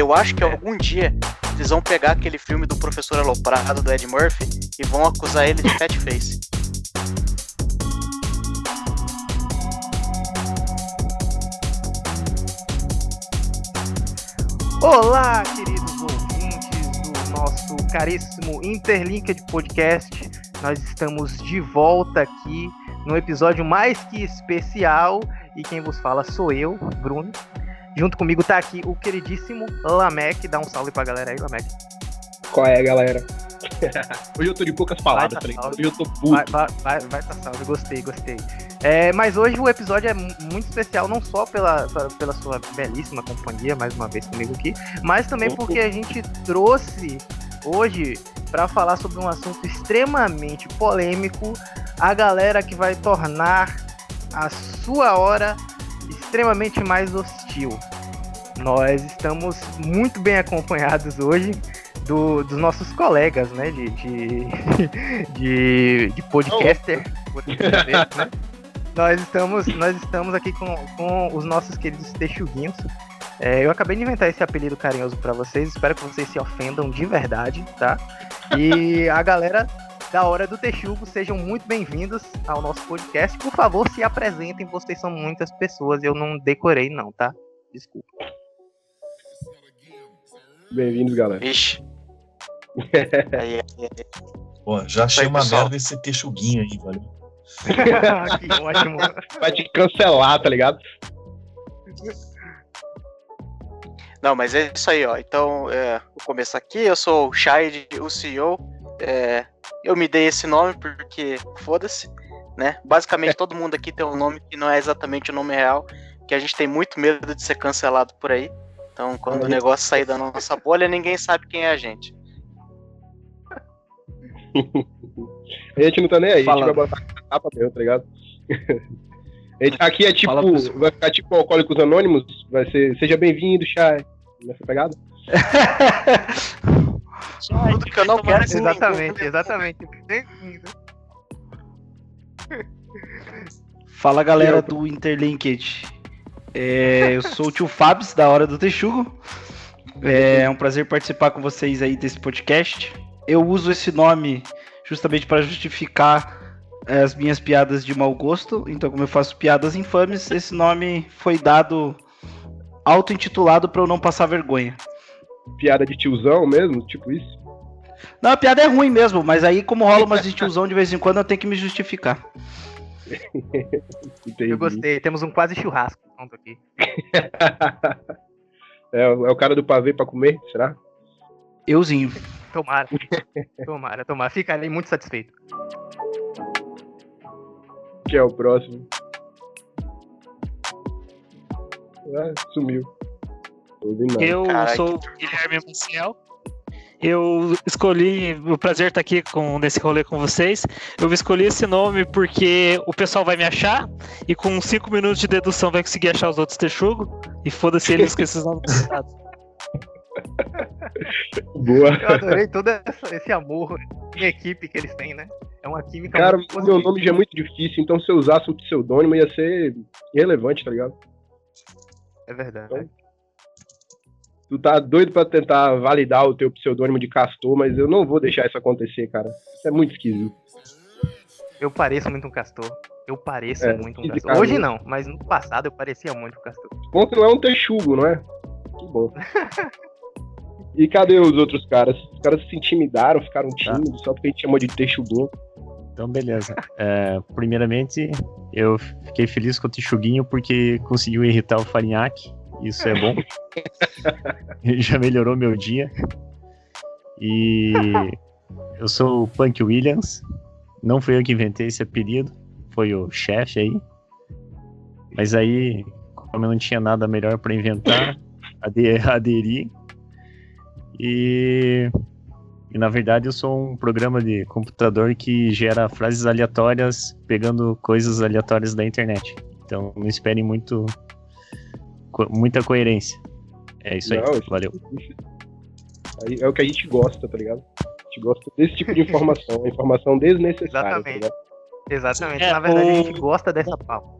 Eu acho que algum dia eles vão pegar aquele filme do professor aloprado do Ed Murphy e vão acusar ele de fat face. Olá, queridos ouvintes do nosso caríssimo Interlinked Podcast. Nós estamos de volta aqui no episódio mais que especial e quem vos fala sou eu, Bruno. Junto comigo tá aqui o queridíssimo Lamek. Dá um salve pra galera aí, Lamek. Qual é, galera? Hoje eu tô de poucas palavras, tá ligado? Hoje eu tô puto. Vai, vai, vai, vai tá salve, gostei, gostei. É, mas hoje o episódio é muito especial, não só pela, pela sua belíssima companhia, mais uma vez comigo aqui, mas também porque a gente trouxe hoje para falar sobre um assunto extremamente polêmico, a galera que vai tornar a sua hora extremamente mais hostil. Nós estamos muito bem acompanhados hoje do, dos nossos colegas, né, de, de, de, de podcaster, oh. né? Nós estamos, nós estamos aqui com, com os nossos queridos texuguinhos. É, eu acabei de inventar esse apelido carinhoso para vocês, espero que vocês se ofendam de verdade, tá? E a galera da Hora do Texugo, sejam muito bem-vindos ao nosso podcast. Por favor, se apresentem, vocês são muitas pessoas, eu não decorei não, tá? Desculpa. Bem-vindos, galera. Ixi. aí, aí, aí. Pô, já achei uma merda esse texuguinho aí, valeu. que ótimo. Vai te cancelar, tá ligado? Não, mas é isso aí, ó. Então, é, vou começar aqui. Eu sou o Shide, o CEO. É, eu me dei esse nome porque, foda-se, né? Basicamente, todo mundo aqui tem um nome que não é exatamente o nome real, que a gente tem muito medo de ser cancelado por aí. Então, quando o negócio sair da nossa bolha, ninguém sabe quem é a gente. a gente não tá nem aí, Fala. a gente vai botar a capa mesmo, tá ligado? Aqui é tipo, vai ficar tipo Alcoólicos Anônimos, vai ser, seja bem-vindo, Chay, nessa pegada. Tudo que eu não quero Exatamente, exatamente. Fala galera do Interlinked. É, eu sou o tio Fabs, da Hora do Texugo. É um prazer participar com vocês aí desse podcast. Eu uso esse nome justamente para justificar é, as minhas piadas de mau gosto. Então, como eu faço piadas infames, esse nome foi dado auto-intitulado para eu não passar vergonha piada de tiozão mesmo, tipo isso? Não, a piada é ruim mesmo, mas aí como rola umas de tiozão de vez em quando, eu tenho que me justificar. eu gostei, temos um quase churrasco pronto aqui. é, é o cara do pavê pra comer, será? Euzinho. Tomara. tomara, tomara. Ficarei muito satisfeito. Que é o próximo. Ah, sumiu. Eu Caraca. sou o Guilherme Maciel. Eu escolhi, o prazer estar aqui com, nesse rolê com vocês. Eu escolhi esse nome porque o pessoal vai me achar e com 5 minutos de dedução vai conseguir achar os outros texugo. E foda-se eles com esses nomes Boa. Eu adorei todo esse amor em equipe que eles têm, né? É uma química Cara, o meu nome já é muito difícil, então se eu usasse um pseudônimo ia ser irrelevante, tá ligado? É verdade. Então, Tu tá doido para tentar validar o teu pseudônimo de Castor, mas eu não vou deixar isso acontecer, cara. Isso é muito esquisito. Eu pareço muito um Castor. Eu pareço é, muito um Castor. Hoje não, mas no passado eu parecia muito um Castor. O ponto não é um texugo, não é? Que bom. e cadê os outros caras? Os caras se intimidaram, ficaram tá. tímidos, tá. só porque a gente chamou de texuguinho. Então, beleza. É, primeiramente, eu fiquei feliz com o Texuguinho porque conseguiu irritar o Farinhaque. Isso é bom. Já melhorou meu dia. E eu sou o Punk Williams. Não fui eu que inventei esse apelido, foi o chefe aí. Mas aí, como eu não tinha nada melhor para inventar, aderi. E, e na verdade eu sou um programa de computador que gera frases aleatórias pegando coisas aleatórias da internet. Então não esperem muito co muita coerência. É isso aí, Não, valeu. É o que a gente gosta, tá ligado? A gente gosta desse tipo de informação, informação desnecessária. Tá Exatamente. Tá Exatamente. É, Na verdade, o... a gente gosta dessa pauta.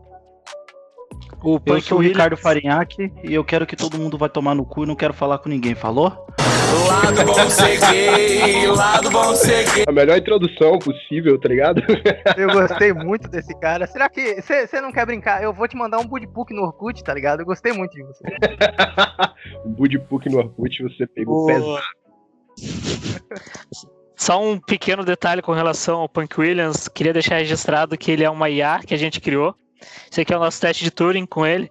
O eu sou o Ricardo Farinhaque e eu quero que todo mundo vai tomar no cu e não quero falar com ninguém, falou? Lado bom ser gay, lado bom ser gay. A melhor introdução possível, tá ligado? Eu gostei muito desse cara. Será que você não quer brincar? Eu vou te mandar um budipuk no Orkut, tá ligado? Eu gostei muito de você. um budipuk no Orkut você pegou pesado. Só um pequeno detalhe com relação ao Punk Williams. Queria deixar registrado que ele é uma IA que a gente criou. Esse aqui é o nosso teste de Turing com ele.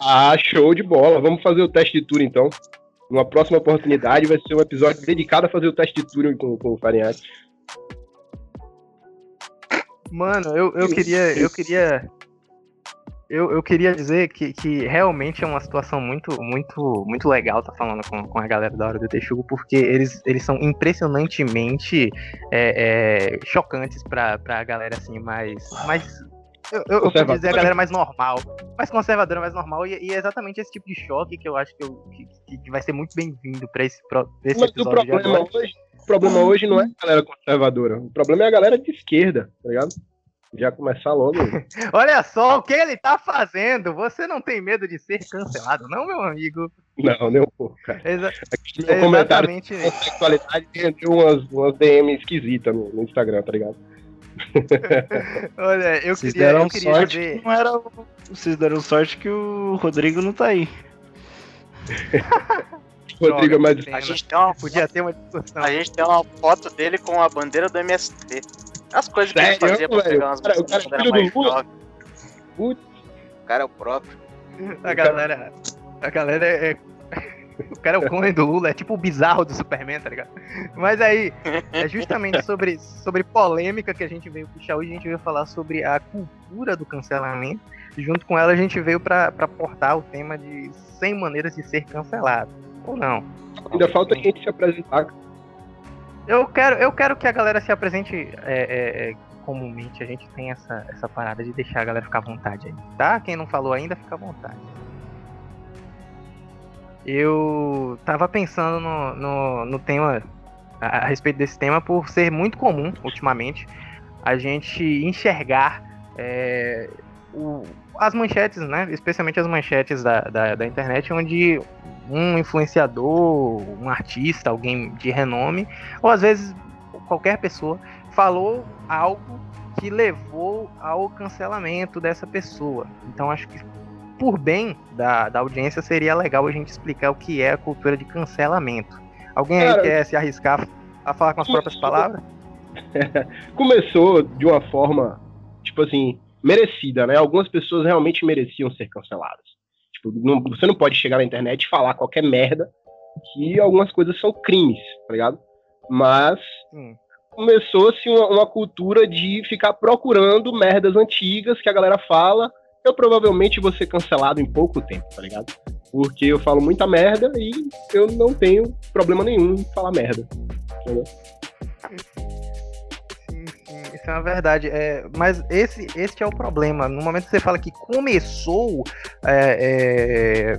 Ah, show de bola. Vamos fazer o teste de Turing então. Numa próxima oportunidade vai ser um episódio dedicado a fazer o teste de Turing com, com o Farinhaque. Mano, eu, eu queria. Eu queria. Eu, eu queria dizer que, que realmente é uma situação muito, muito, muito legal tá falando com, com a galera da hora do Texugo, porque eles, eles são impressionantemente é, é, chocantes pra, pra galera assim, mais, mais eu, eu, eu podia dizer a galera mais normal, mais conservadora, mais normal, e, e, é exatamente esse tipo de choque que eu acho que, eu, que, que vai ser muito bem-vindo pra esse, pra esse Mas episódio. O problema, hoje, o problema hoje não é a galera conservadora, o problema é a galera de esquerda, tá ligado? Já começar logo. Olha só o que ele tá fazendo. Você não tem medo de ser cancelado, não, meu amigo? Não, nem um pouco, cara. Exa Aqui, meu Exatamente. comentário de sexualidade rendeu umas, umas DM esquisitas no, no Instagram, tá ligado? Olha, eu Vocês queria, deram eu queria sorte que não era. Vocês deram sorte que o Rodrigo não tá aí. Rodrigo é mais. A gente tem uma, podia ter uma discussão. A gente tem uma foto dele com a bandeira do MST. As coisas que Sério, ele fazia pra pegar umas cara, o cara é filho do Lula. Putz. O cara é o próprio. A galera. A galera é o cara é o clone do Lula, é tipo o bizarro do Superman, tá ligado? Mas aí, é justamente sobre, sobre polêmica que a gente veio puxar hoje, a gente veio falar sobre a cultura do cancelamento. E junto com ela, a gente veio para portar o tema de 100 maneiras de ser cancelado. Ou não. Ainda falta a gente se apresentar. Eu quero, eu quero que a galera se apresente é, é, é, comumente. A gente tem essa, essa parada de deixar a galera ficar à vontade aí, tá? Quem não falou ainda, fica à vontade eu tava pensando no, no, no tema, a, a, respeito desse tema, por ser muito comum ultimamente a gente enxergar é, o, as manchetes, né? Especialmente as manchetes da, da, da, internet, onde um influenciador, um artista, alguém de renome, ou às vezes qualquer pessoa, falou algo que levou ao cancelamento dessa pessoa. Então acho que por bem da, da audiência, seria legal a gente explicar o que é a cultura de cancelamento. Alguém Cara, aí quer se arriscar a falar com as próprias palavras? Começou de uma forma, tipo assim, merecida, né? Algumas pessoas realmente mereciam ser canceladas. Tipo, não, você não pode chegar na internet e falar qualquer merda que algumas coisas são crimes, tá ligado? Mas hum. começou-se uma, uma cultura de ficar procurando merdas antigas que a galera fala eu provavelmente vou ser cancelado em pouco tempo, tá ligado? Porque eu falo muita merda e eu não tenho problema nenhum em falar merda. Entendeu? Isso é uma verdade. É, mas esse, esse é o problema. No momento que você fala que começou é, é,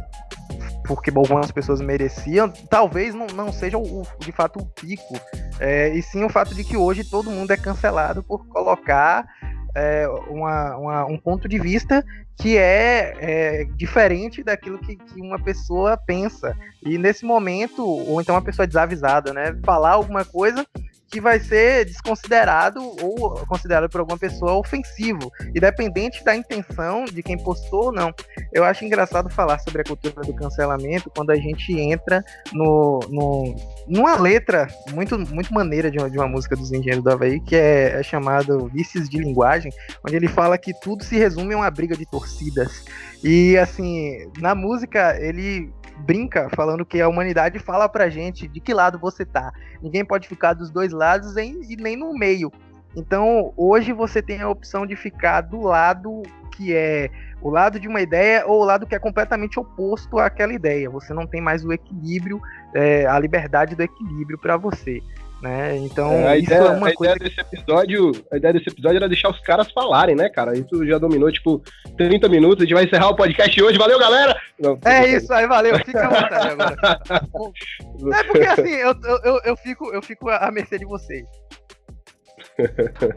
porque algumas pessoas mereciam, talvez não, não seja o, de fato o pico. É, e sim o fato de que hoje todo mundo é cancelado por colocar é, uma, uma, um ponto de vista que é, é diferente daquilo que, que, uma pessoa pensa. E nesse momento, ou então uma pessoa desavisada, né? Falar alguma coisa que vai ser desconsiderado ou considerado por alguma pessoa ofensivo, independente da intenção de quem postou ou não. Eu acho engraçado falar sobre a cultura do cancelamento quando a gente entra no, no numa letra muito, muito maneira de uma, de uma música dos Engenheiros do Havaí, que é, é chamado de Linguagem, onde ele fala que tudo se resume a uma briga de torcidas. E assim, na música ele brinca falando que a humanidade fala pra gente de que lado você tá. Ninguém pode ficar dos dois lados e nem no meio. Então, hoje você tem a opção de ficar do lado que é o lado de uma ideia ou o lado que é completamente oposto àquela ideia. Você não tem mais o equilíbrio, é, a liberdade do equilíbrio para você. Né? Então, é, a isso ideia, é uma a coisa. Ideia desse episódio, a ideia desse episódio era deixar os caras falarem, né, cara? Isso já dominou, tipo, 30 minutos. A gente vai encerrar o podcast hoje. Valeu, galera! Não, é isso aí, valeu. Fica à vontade agora. é porque assim, eu, eu, eu, fico, eu fico à mercê de vocês.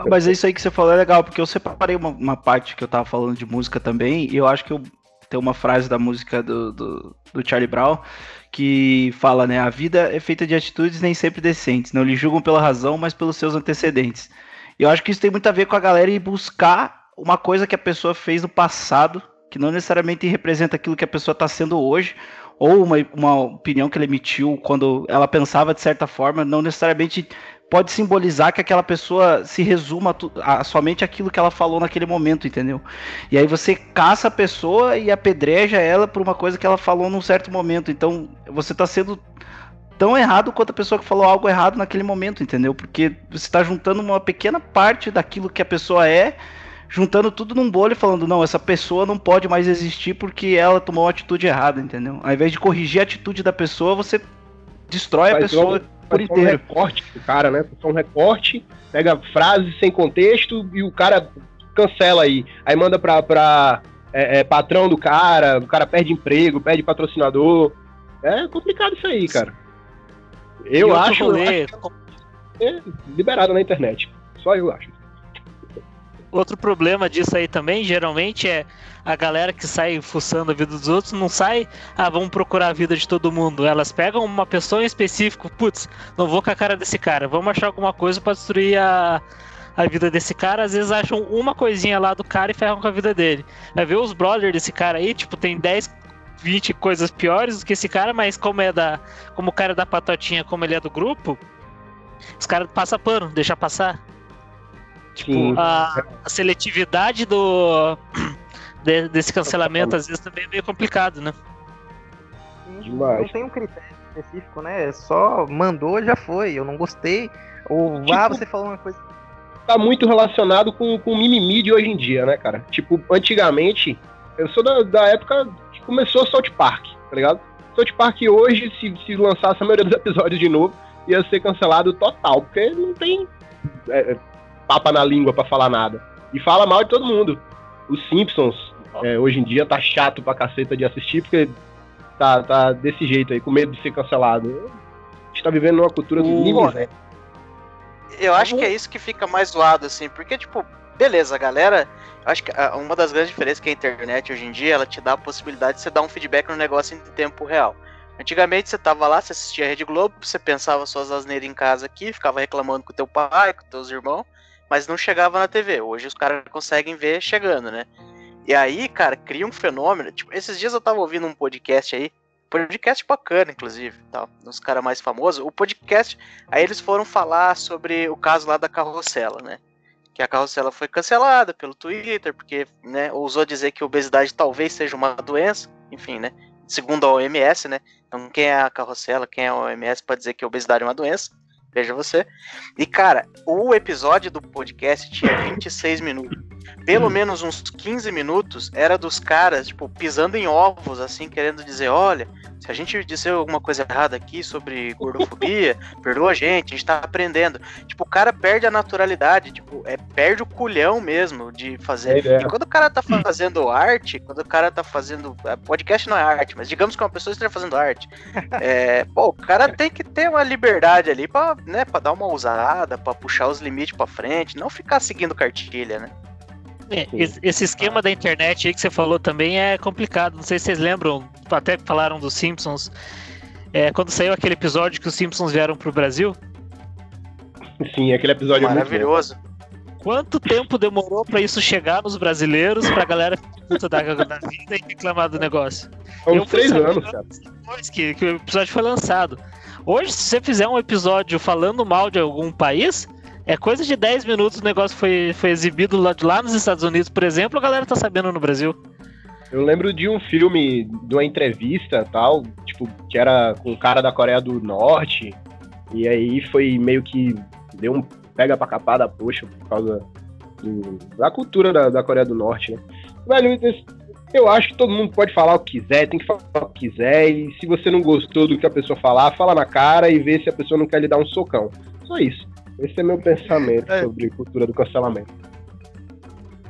Mas é isso aí que você falou é legal, porque eu separei uma, uma parte que eu tava falando de música também, e eu acho que eu tem uma frase da música do, do, do Charlie Brown que fala, né? A vida é feita de atitudes nem sempre decentes. Não lhe julgam pela razão, mas pelos seus antecedentes. E eu acho que isso tem muito a ver com a galera ir buscar uma coisa que a pessoa fez no passado, que não necessariamente representa aquilo que a pessoa está sendo hoje, ou uma, uma opinião que ela emitiu quando ela pensava de certa forma, não necessariamente pode simbolizar que aquela pessoa se resuma a, a, somente aquilo que ela falou naquele momento, entendeu? E aí você caça a pessoa e apedreja ela por uma coisa que ela falou num certo momento. Então você está sendo tão errado quanto a pessoa que falou algo errado naquele momento, entendeu? Porque você está juntando uma pequena parte daquilo que a pessoa é, juntando tudo num bolo e falando, não, essa pessoa não pode mais existir porque ela tomou uma atitude errada, entendeu? Ao invés de corrigir a atitude da pessoa, você destrói a pessoa por inteiro. um recorte do cara, né? Só um recorte, pega frases sem contexto e o cara cancela aí. Aí manda pra, pra é, é, patrão do cara, o cara perde emprego, perde patrocinador. É complicado isso aí, cara. Eu acho, rolê... eu acho é liberado na internet. Só eu acho. Outro problema disso aí também, geralmente, é a galera que sai fuçando a vida dos outros não sai, ah, vamos procurar a vida de todo mundo. Elas pegam uma pessoa em específico, putz, não vou com a cara desse cara, vamos achar alguma coisa para destruir a, a vida desse cara. Às vezes acham uma coisinha lá do cara e ferram com a vida dele. Vai ver os brothers desse cara aí, tipo, tem 10, 20 coisas piores do que esse cara, mas como é da. Como o cara é da patotinha, como ele é do grupo, os caras passam pano, deixa passar. Tipo, a, a, seletividade do de, desse cancelamento às vezes também é meio complicado, né? Demais. Não tem um critério específico, né? É só mandou, já foi. Eu não gostei. Ou tipo, ah, você falou uma coisa. Tá muito relacionado com, com o mimimi de hoje em dia, né, cara? Tipo, antigamente, eu sou da, da época que começou South Park, tá ligado? South Park hoje, se, se lançasse a maioria dos episódios de novo, ia ser cancelado total, porque não tem é, papa na língua para falar nada. E fala mal de todo mundo. Os Simpsons, é, hoje em dia, tá chato pra caceta de assistir, porque tá, tá desse jeito aí, com medo de ser cancelado. A gente tá vivendo numa cultura níveis, né? Eu acho que é isso que fica mais zoado, assim, porque, tipo, beleza, galera. Acho que uma das grandes diferenças que a internet hoje em dia, ela te dá a possibilidade de você dar um feedback no negócio em tempo real. Antigamente você tava lá, você assistia a Rede Globo, você pensava suas asneiras em casa aqui, ficava reclamando com teu pai, com teus irmãos mas não chegava na TV. Hoje os caras conseguem ver chegando, né? E aí, cara, cria um fenômeno. Tipo, esses dias eu tava ouvindo um podcast aí, podcast bacana, inclusive, tal, dos caras mais famosos. O podcast, aí eles foram falar sobre o caso lá da carrossela, né? Que a carrossela foi cancelada pelo Twitter, porque, né, ousou dizer que obesidade talvez seja uma doença, enfim, né? Segundo a OMS, né? Então, quem é a carrossela, quem é a OMS pode dizer que obesidade é uma doença. Veja você. E, cara, o episódio do podcast tinha 26 minutos. Pelo menos uns 15 minutos era dos caras, tipo, pisando em ovos, assim, querendo dizer: olha, se a gente disser alguma coisa errada aqui sobre gordofobia, perdoa a gente, a gente tá aprendendo. Tipo, o cara perde a naturalidade, tipo, é, perde o culhão mesmo de fazer. É, é. E quando o cara tá fazendo arte, quando o cara tá fazendo. É, podcast não é arte, mas digamos que uma pessoa esteja fazendo arte. É, pô, o cara tem que ter uma liberdade ali pra, né, pra dar uma ousada, pra puxar os limites pra frente, não ficar seguindo cartilha, né? É, esse esquema da internet aí que você falou também é complicado. Não sei se vocês lembram, até falaram dos Simpsons. É, quando saiu aquele episódio que os Simpsons vieram pro Brasil. Sim, aquele episódio é maravilhoso. Quanto tempo demorou para isso chegar nos brasileiros, pra galera puta da, da vida e reclamar do negócio? Há uns três anos, cara. Depois que, que o episódio foi lançado. Hoje, se você fizer um episódio falando mal de algum país, é coisa de 10 minutos o negócio foi, foi exibido lá, lá nos Estados Unidos, por exemplo, a galera tá sabendo no Brasil. Eu lembro de um filme, de uma entrevista tal, tipo, que era com um cara da Coreia do Norte, e aí foi meio que deu um pega pra capar da poxa por causa do, da cultura da, da Coreia do Norte, né? Velho, eu acho que todo mundo pode falar o que quiser, tem que falar o que quiser, e se você não gostou do que a pessoa falar, fala na cara e vê se a pessoa não quer lhe dar um socão. Só isso. Esse é meu pensamento é. sobre cultura do cancelamento.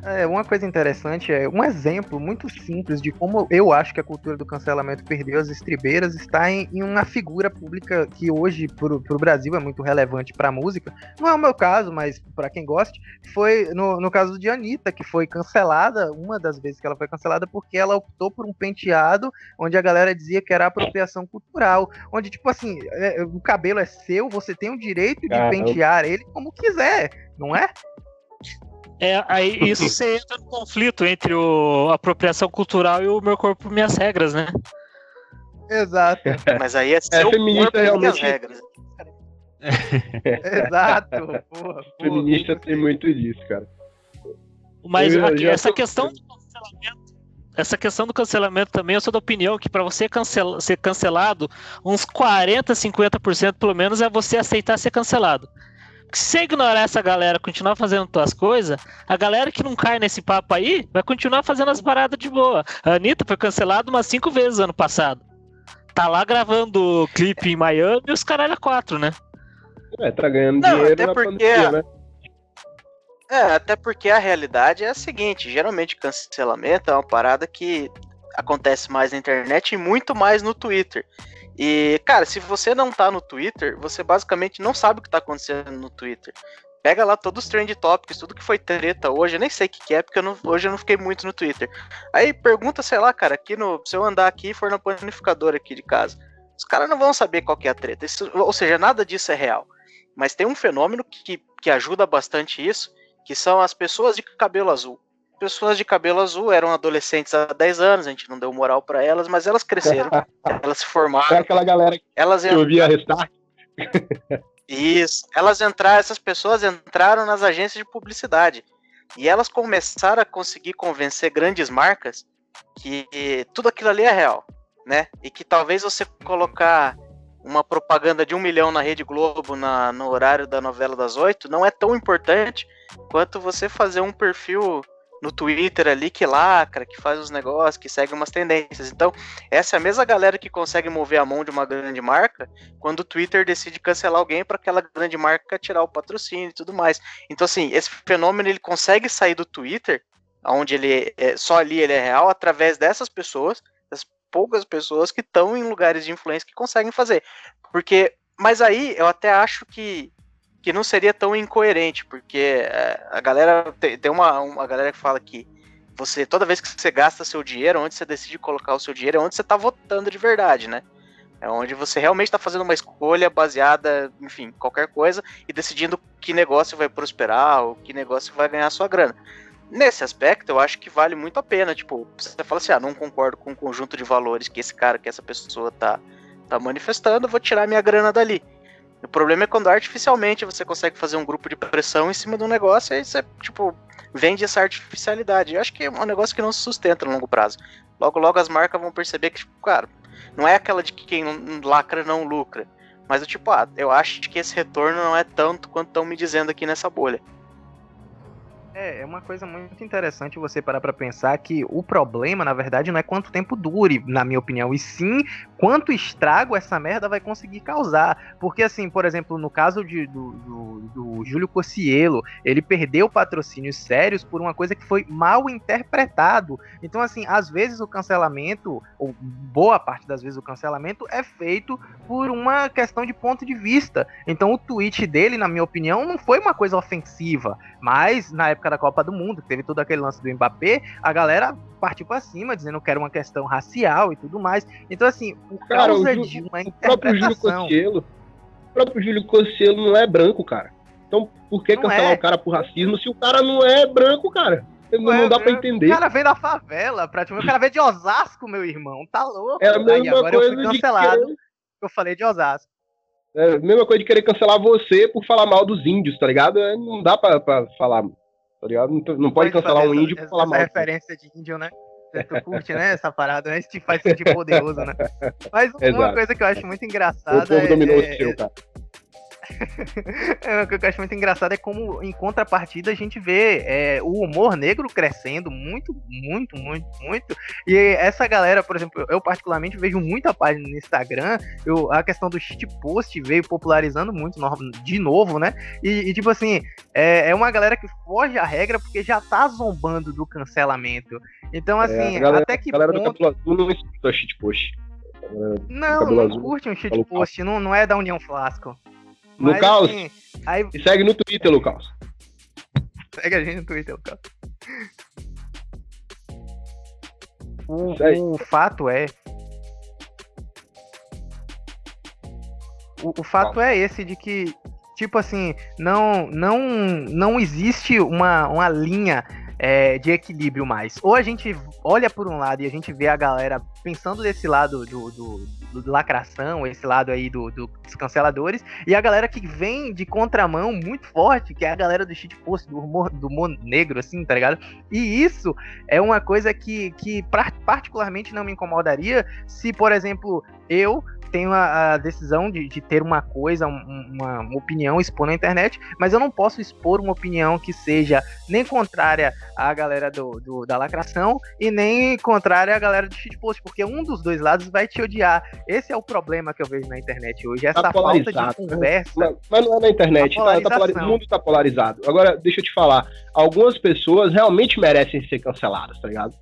É, uma coisa interessante é um exemplo muito simples de como eu acho que a cultura do cancelamento perdeu as estribeiras está em, em uma figura pública que hoje para o Brasil é muito relevante para a música. Não é o meu caso, mas para quem goste, foi no, no caso de Anitta, que foi cancelada, uma das vezes que ela foi cancelada, porque ela optou por um penteado onde a galera dizia que era apropriação cultural. Onde, tipo assim, é, o cabelo é seu, você tem o direito de Caramba. pentear ele como quiser, não é? É, aí isso você entra no conflito entre o apropriação cultural e o meu corpo minhas regras, né? Exato. Mas aí é, é seu é, feminista realmente... minhas regras. Exato. Porra, porra, feminista porra. tem muito disso, cara. Mas aqui, essa tô... questão do cancelamento essa questão do cancelamento também, eu sou da opinião que para você cancel ser cancelado, uns 40, 50% pelo menos é você aceitar ser cancelado se você ignorar essa galera continuar fazendo tuas coisas, a galera que não cai nesse papo aí vai continuar fazendo as paradas de boa. A Anitta foi cancelada umas cinco vezes ano passado. Tá lá gravando clipe em Miami e os caralho a quatro, né? É, tá ganhando não, dinheiro até porque... Pandemia, né? É, até porque a realidade é a seguinte: geralmente cancelamento é uma parada que acontece mais na internet e muito mais no Twitter. E, cara, se você não tá no Twitter, você basicamente não sabe o que tá acontecendo no Twitter. Pega lá todos os trend topics, tudo que foi treta hoje, eu nem sei o que, que é, porque eu não, hoje eu não fiquei muito no Twitter. Aí pergunta, sei lá, cara, aqui no. Se eu andar aqui e for na panificadora aqui de casa, os caras não vão saber qual que é a treta. Isso, ou seja, nada disso é real. Mas tem um fenômeno que, que ajuda bastante isso, que são as pessoas de cabelo azul pessoas de cabelo azul eram adolescentes há 10 anos, a gente não deu moral para elas, mas elas cresceram, elas se formaram. É aquela galera que elas eu via Restart. Isso, elas entraram, essas pessoas entraram nas agências de publicidade e elas começaram a conseguir convencer grandes marcas que tudo aquilo ali é real, né? E que talvez você colocar uma propaganda de um milhão na Rede Globo na, no horário da novela das oito não é tão importante quanto você fazer um perfil no Twitter ali que lacra, que faz os negócios, que segue umas tendências. Então, essa é a mesma galera que consegue mover a mão de uma grande marca quando o Twitter decide cancelar alguém para aquela grande marca tirar o patrocínio e tudo mais. Então, assim, esse fenômeno ele consegue sair do Twitter, onde ele é, só ali ele é real, através dessas pessoas, das poucas pessoas que estão em lugares de influência que conseguem fazer. Porque, mas aí eu até acho que que não seria tão incoerente, porque é, a galera tem, uma, uma galera que fala que você toda vez que você gasta seu dinheiro, onde você decide colocar o seu dinheiro, é onde você está votando de verdade, né? É onde você realmente está fazendo uma escolha baseada, enfim, qualquer coisa e decidindo que negócio vai prosperar ou que negócio vai ganhar sua grana. Nesse aspecto, eu acho que vale muito a pena. Tipo, você fala assim: ah, não concordo com o conjunto de valores que esse cara, que essa pessoa tá, tá manifestando, vou tirar minha grana dali. O problema é quando artificialmente você consegue fazer um grupo de pressão em cima de um negócio e aí você, tipo, vende essa artificialidade. Eu acho que é um negócio que não se sustenta no longo prazo. Logo, logo as marcas vão perceber que, tipo, cara, não é aquela de que quem lacra não lucra. Mas o tipo, ah, eu acho que esse retorno não é tanto quanto estão me dizendo aqui nessa bolha. É, é uma coisa muito interessante você parar para pensar que o problema, na verdade, não é quanto tempo dure, na minha opinião, e sim quanto estrago essa merda vai conseguir causar. Porque, assim, por exemplo, no caso de, do, do, do Júlio Cocielo, ele perdeu patrocínios sérios por uma coisa que foi mal interpretado. Então, assim, às vezes o cancelamento, ou boa parte das vezes o cancelamento, é feito por uma questão de ponto de vista. Então, o tweet dele, na minha opinião, não foi uma coisa ofensiva, mas na época época da Copa do Mundo, teve todo aquele lance do Mbappé, a galera partiu para cima, dizendo que era uma questão racial e tudo mais. Então, assim, por cara, causa o, de uma o próprio Júlio Cossielo, o próprio Júlio Cossielo não é branco, cara. Então, por que não cancelar é. o cara por racismo se o cara não é branco, cara? Não, não, dá pra entender. O cara vem da favela, praticamente. O cara vem de Osasco, meu irmão. Tá louco. É a mesma Aí, agora coisa eu fui cancelado. Que... Eu falei de Osasco. É a mesma coisa de querer cancelar você por falar mal dos índios, tá ligado? É, não dá pra falar tá ligado? Não, não pode cancelar um índio por falar mal. Essa referência de índio, né? Tu curte, né? Essa parada, né? Isso te faz sentir poderoso, né? Mas uma Exato. coisa que eu acho muito engraçada. O povo dominou é... o seu, cara. é, o que eu acho muito engraçado é como, em contrapartida, a gente vê é, o humor negro crescendo muito, muito, muito, muito. E essa galera, por exemplo, eu particularmente vejo muita página no Instagram. Eu, a questão do shitpost veio popularizando muito de novo, né? E, e tipo assim, é, é, uma galera que foge à regra porque já tá zombando do cancelamento. Então, é, assim, galera, até que. A galera ponto... do Cabelo Azul não escuta shitpost. Não, não curte um shitpost, não, não é da União Flasco. Lucas, assim, aí... e segue no Twitter, Lucas. Segue a gente no Twitter, Lucas. O, o fato é. O, o fato é esse de que, tipo assim, não, não, não existe uma, uma linha é, de equilíbrio mais. Ou a gente olha por um lado e a gente vê a galera pensando desse lado do, do, do, lacração, esse lado aí do, do, dos canceladores, e a galera que vem de contramão muito forte, que é a galera do shitpost, do humor, do humor negro, assim, tá ligado? E isso é uma coisa que, que particularmente não me incomodaria se, por exemplo, eu tenho a, a decisão de, de, ter uma coisa, uma, uma, opinião, expor na internet, mas eu não posso expor uma opinião que seja nem contrária à galera do, do da lacração e nem contrária à galera do shitpost, porque um dos dois lados vai te odiar. Esse é o problema que eu vejo na internet hoje, essa tá falta de né? conversa. Mas, mas, não é na internet, tá, tá o mundo tá polarizado. Agora, deixa eu te falar, algumas pessoas realmente merecem ser canceladas, tá ligado?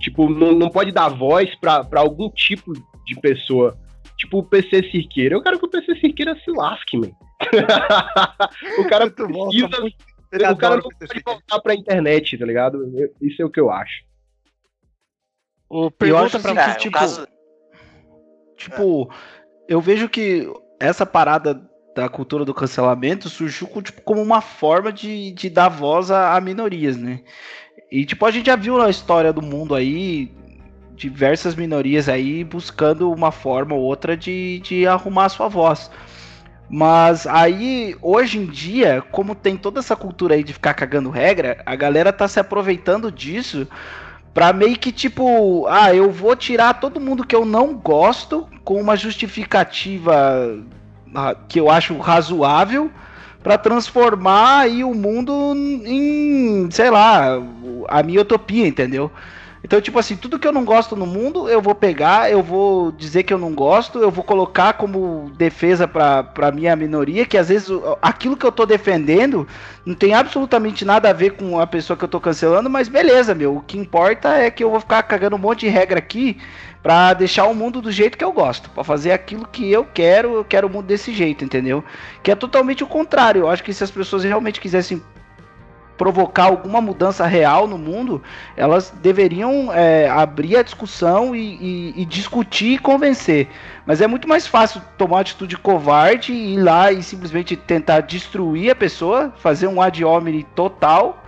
Tipo, não, não pode dar voz para algum tipo de pessoa Tipo o PC Cirqueira. Eu quero que o PC Cirqueira se lasque, man. o cara muito precisa. Bom, o cara não pode voltar pra internet, tá ligado? Isso é o que eu acho. O pergunta pra você, tipo. Caso... Tipo, eu vejo que essa parada da cultura do cancelamento surgiu tipo, como uma forma de, de dar voz a, a minorias, né? E tipo, a gente já viu na história do mundo aí, diversas minorias aí buscando uma forma ou outra de, de arrumar a sua voz. Mas aí, hoje em dia, como tem toda essa cultura aí de ficar cagando regra, a galera tá se aproveitando disso pra meio que tipo, ah, eu vou tirar todo mundo que eu não gosto com uma justificativa ah, que eu acho razoável para transformar aí o mundo em, sei lá, a minha utopia, entendeu? Então, tipo assim, tudo que eu não gosto no mundo, eu vou pegar, eu vou dizer que eu não gosto, eu vou colocar como defesa pra, pra minha minoria, que às vezes aquilo que eu tô defendendo não tem absolutamente nada a ver com a pessoa que eu tô cancelando, mas beleza, meu. O que importa é que eu vou ficar cagando um monte de regra aqui para deixar o mundo do jeito que eu gosto, para fazer aquilo que eu quero, eu quero o mundo desse jeito, entendeu? Que é totalmente o contrário. Eu acho que se as pessoas realmente quisessem provocar alguma mudança real no mundo, elas deveriam é, abrir a discussão e, e, e, discutir e convencer. Mas é muito mais fácil tomar uma atitude covarde e ir lá e simplesmente tentar destruir a pessoa, fazer um ad hominem total,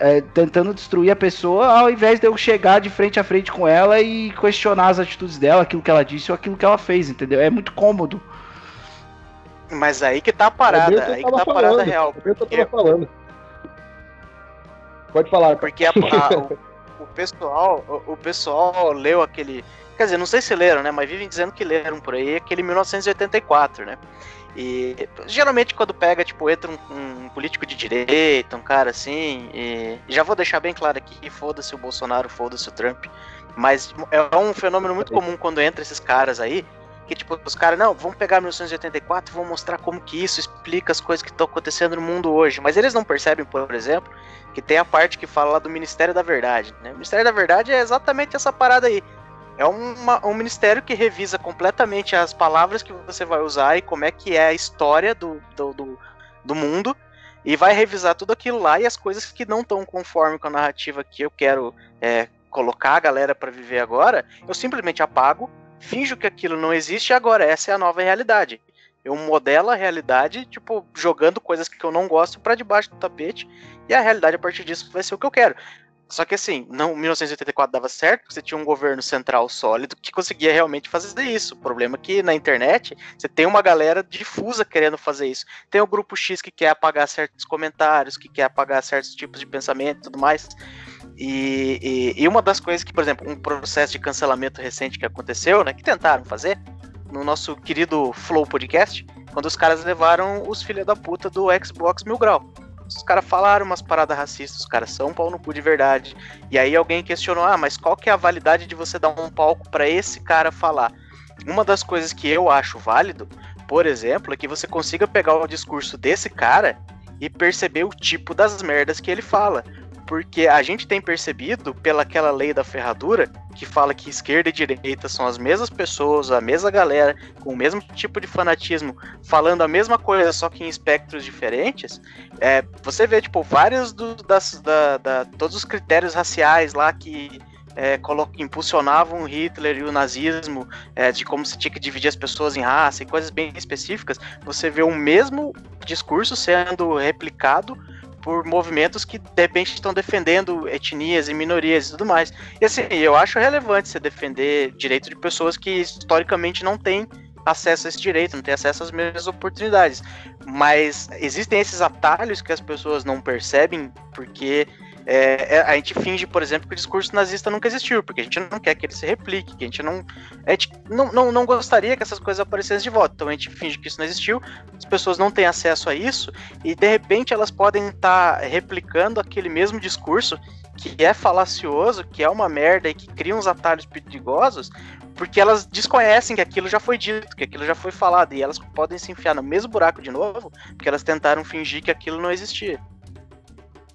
é, tentando destruir a pessoa, ao invés de eu chegar de frente a frente com ela e questionar as atitudes dela, aquilo que ela disse ou aquilo que ela fez, entendeu? É muito cômodo. Mas aí que tá a parada, aí que tá a parada real. Eu tava falando. Pode falar. Porque a, a, o, o, pessoal, o, o, pessoal leu aquele. Quer dizer, não sei se leram, né? Mas vivem dizendo que leram por aí aquele 1984, né? E geralmente quando pega, tipo, entra um, um político de direita, um cara assim, e já vou deixar bem claro aqui, foda-se o Bolsonaro, foda-se o Trump. Mas é um fenômeno muito comum quando entra esses caras aí, que tipo, os caras, não, vamos pegar 1984 e vamos mostrar como que isso explica as coisas que estão acontecendo no mundo hoje. Mas eles não percebem, por exemplo, que tem a parte que fala lá do Ministério da Verdade. Né? O Ministério da Verdade é exatamente essa parada aí. É uma, um ministério que revisa completamente as palavras que você vai usar e como é que é a história do, do, do, do mundo. E vai revisar tudo aquilo lá e as coisas que não estão conforme com a narrativa que eu quero é, colocar a galera para viver agora, eu simplesmente apago, finjo que aquilo não existe e agora essa é a nova realidade. Eu modelo a realidade, tipo, jogando coisas que eu não gosto para debaixo do tapete, e a realidade a partir disso vai ser o que eu quero. Só que assim, não, 1984 dava certo, porque você tinha um governo central sólido que conseguia realmente fazer isso. O problema é que na internet você tem uma galera difusa querendo fazer isso. Tem o grupo X que quer apagar certos comentários, que quer apagar certos tipos de pensamento e tudo mais. E, e, e, uma das coisas que, por exemplo, um processo de cancelamento recente que aconteceu, né, que tentaram fazer, no nosso querido Flow Podcast, quando os caras levaram os filha da puta do Xbox Mil Grau. Os caras falaram umas paradas racistas, os caras são pau no cu de verdade. E aí alguém questionou: ah, mas qual que é a validade de você dar um palco para esse cara falar? Uma das coisas que eu acho válido, por exemplo, é que você consiga pegar o discurso desse cara e perceber o tipo das merdas que ele fala porque a gente tem percebido, pelaquela lei da ferradura, que fala que esquerda e direita são as mesmas pessoas, a mesma galera, com o mesmo tipo de fanatismo, falando a mesma coisa, só que em espectros diferentes, é, você vê, tipo, vários do, das, da, da, todos os critérios raciais lá que é, impulsionavam Hitler e o nazismo, é, de como se tinha que dividir as pessoas em raça e coisas bem específicas, você vê o mesmo discurso sendo replicado por movimentos que de repente estão defendendo etnias e minorias e tudo mais. E assim, eu acho relevante você defender direito de pessoas que historicamente não têm acesso a esse direito, não têm acesso às mesmas oportunidades. Mas existem esses atalhos que as pessoas não percebem porque é, é, a gente finge, por exemplo, que o discurso nazista nunca existiu, porque a gente não quer que ele se replique, que a gente não. A gente não, não, não gostaria que essas coisas aparecessem de volta. Então a gente finge que isso não existiu, as pessoas não têm acesso a isso, e de repente elas podem estar tá replicando aquele mesmo discurso que é falacioso, que é uma merda e que cria uns atalhos perigosos, porque elas desconhecem que aquilo já foi dito, que aquilo já foi falado, e elas podem se enfiar no mesmo buraco de novo, porque elas tentaram fingir que aquilo não existia.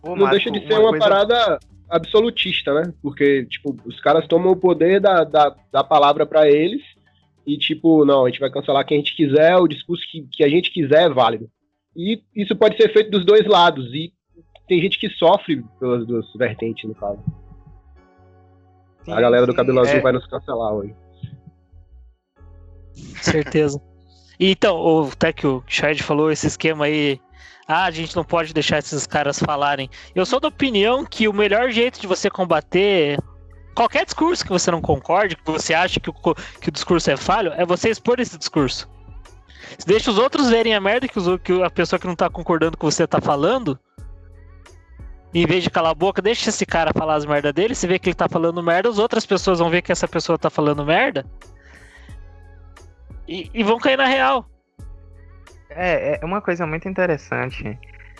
Ô, não Marco, deixa de ser uma, uma coisa... parada absolutista, né? Porque, tipo, os caras tomam o poder da, da, da palavra para eles e, tipo, não, a gente vai cancelar quem a gente quiser, o discurso que, que a gente quiser é válido. E isso pode ser feito dos dois lados, e tem gente que sofre pelas duas vertentes, no caso. Sim, a galera do cabelo é... azul vai nos cancelar hoje. Certeza. então, o, até que o Shard falou esse esquema aí ah, a gente não pode deixar esses caras falarem. Eu sou da opinião que o melhor jeito de você combater qualquer discurso que você não concorde, que você acha que o, que o discurso é falho, é você expor esse discurso. Deixa os outros verem a merda que, os, que a pessoa que não tá concordando com você tá falando. Em vez de calar a boca, deixa esse cara falar as merda dele. Se vê que ele tá falando merda, as outras pessoas vão ver que essa pessoa tá falando merda. E, e vão cair na real. É, é uma coisa muito interessante.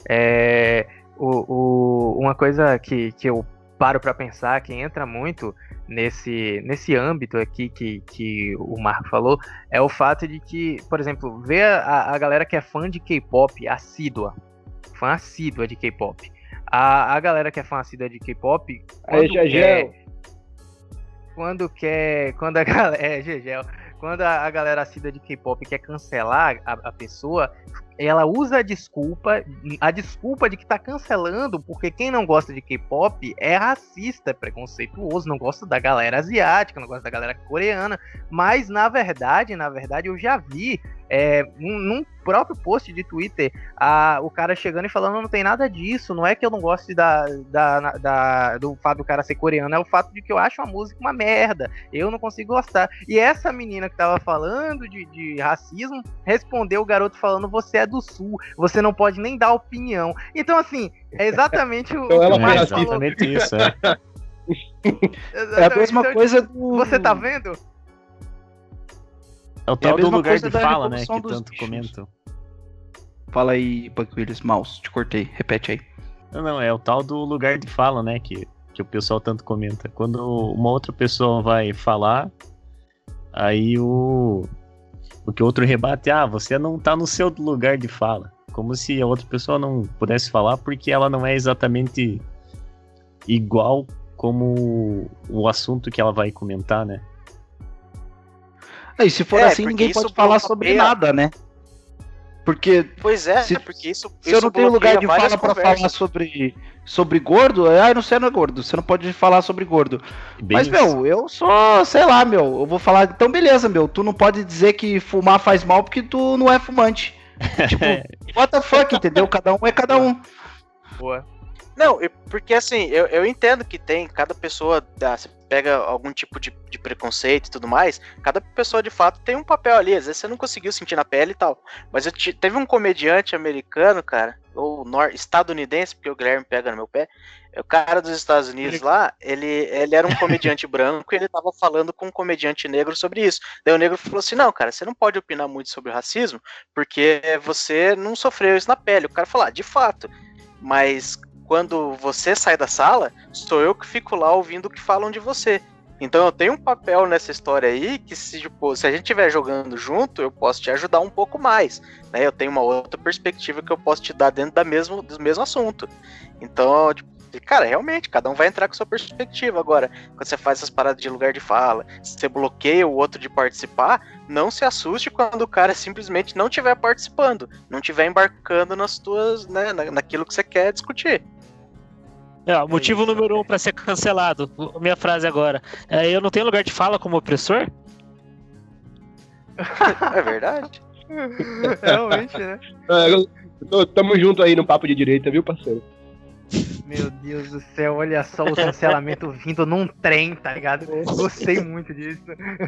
É, o, o, uma coisa que, que eu paro para pensar, que entra muito nesse, nesse âmbito aqui que, que o Marco falou, é o fato de que, por exemplo, ver a, a galera que é fã de K-pop assídua, fã assídua de K-pop. A, a galera que é fã assídua de K-pop, quando quer... Quando quer... Quando a galera... É, Gegel quando a, a galera assida de K-pop quer cancelar a, a, pessoa, ela usa a desculpa, a desculpa de que tá cancelando, porque quem não gosta de K-pop é racista, é preconceituoso, não gosta da galera asiática, não gosta da galera coreana, mas na verdade, na verdade, eu já vi é, num próprio post de Twitter, a, o cara chegando e falando não tem nada disso, não é que eu não goste da, da, da, do fato do cara ser coreano, é o fato de que eu acho a música uma merda, eu não consigo gostar. E essa menina que tava falando de, de racismo, respondeu o garoto falando você é do sul, você não pode nem dar opinião. Então, assim, é exatamente o, então, ela o exatamente isso, é. é a mesma então, coisa do... Você tá vendo? É o tal é do lugar de fala, né? Que tanto bichos. comentam. Fala aí, Buck Willis, mouse, te cortei, repete aí. Não, não, é o tal do lugar de fala, né? Que, que o pessoal tanto comenta. Quando uma outra pessoa vai falar, aí o, o que o outro rebate, ah, você não tá no seu lugar de fala. Como se a outra pessoa não pudesse falar porque ela não é exatamente igual como o assunto que ela vai comentar, né? E se for é, assim, ninguém pode falar sobre nada, né? Porque. Pois é, se, porque isso. Se isso eu não tenho lugar de fala para falar sobre, sobre gordo, ah, não sei, não é gordo. Você não pode falar sobre gordo. Bem Mas, isso. meu, eu sou, sei lá, meu. Eu vou falar. Então, beleza, meu. Tu não pode dizer que fumar faz mal porque tu não é fumante. tipo, what the fuck, entendeu? Cada um é cada um. Boa. Não, porque assim, eu, eu entendo que tem, cada pessoa você pega algum tipo de, de preconceito e tudo mais, cada pessoa de fato tem um papel ali, às vezes você não conseguiu sentir na pele e tal. Mas eu te, teve um comediante americano, cara, ou nor, estadunidense, porque o Guilherme pega no meu pé, o cara dos Estados Unidos lá, ele, ele era um comediante branco e ele tava falando com um comediante negro sobre isso. Daí o negro falou assim: não, cara, você não pode opinar muito sobre o racismo, porque você não sofreu isso na pele. O cara falou, ah, de fato. Mas quando você sai da sala, sou eu que fico lá ouvindo o que falam de você. Então eu tenho um papel nessa história aí que se, tipo, se a gente estiver jogando junto, eu posso te ajudar um pouco mais. Né? Eu tenho uma outra perspectiva que eu posso te dar dentro da mesmo, do mesmo assunto. Então, tipo, cara, realmente, cada um vai entrar com sua perspectiva. Agora, quando você faz essas paradas de lugar de fala, você bloqueia o outro de participar, não se assuste quando o cara simplesmente não estiver participando, não estiver embarcando nas tuas, né, naquilo que você quer discutir. É, motivo número um para ser cancelado. Minha frase agora. É, eu não tenho lugar de fala como opressor? é verdade. Realmente, né? É, tamo junto aí no papo de direita, viu, parceiro? Meu Deus do céu, olha só o cancelamento vindo num trem, tá ligado? Gostei muito disso.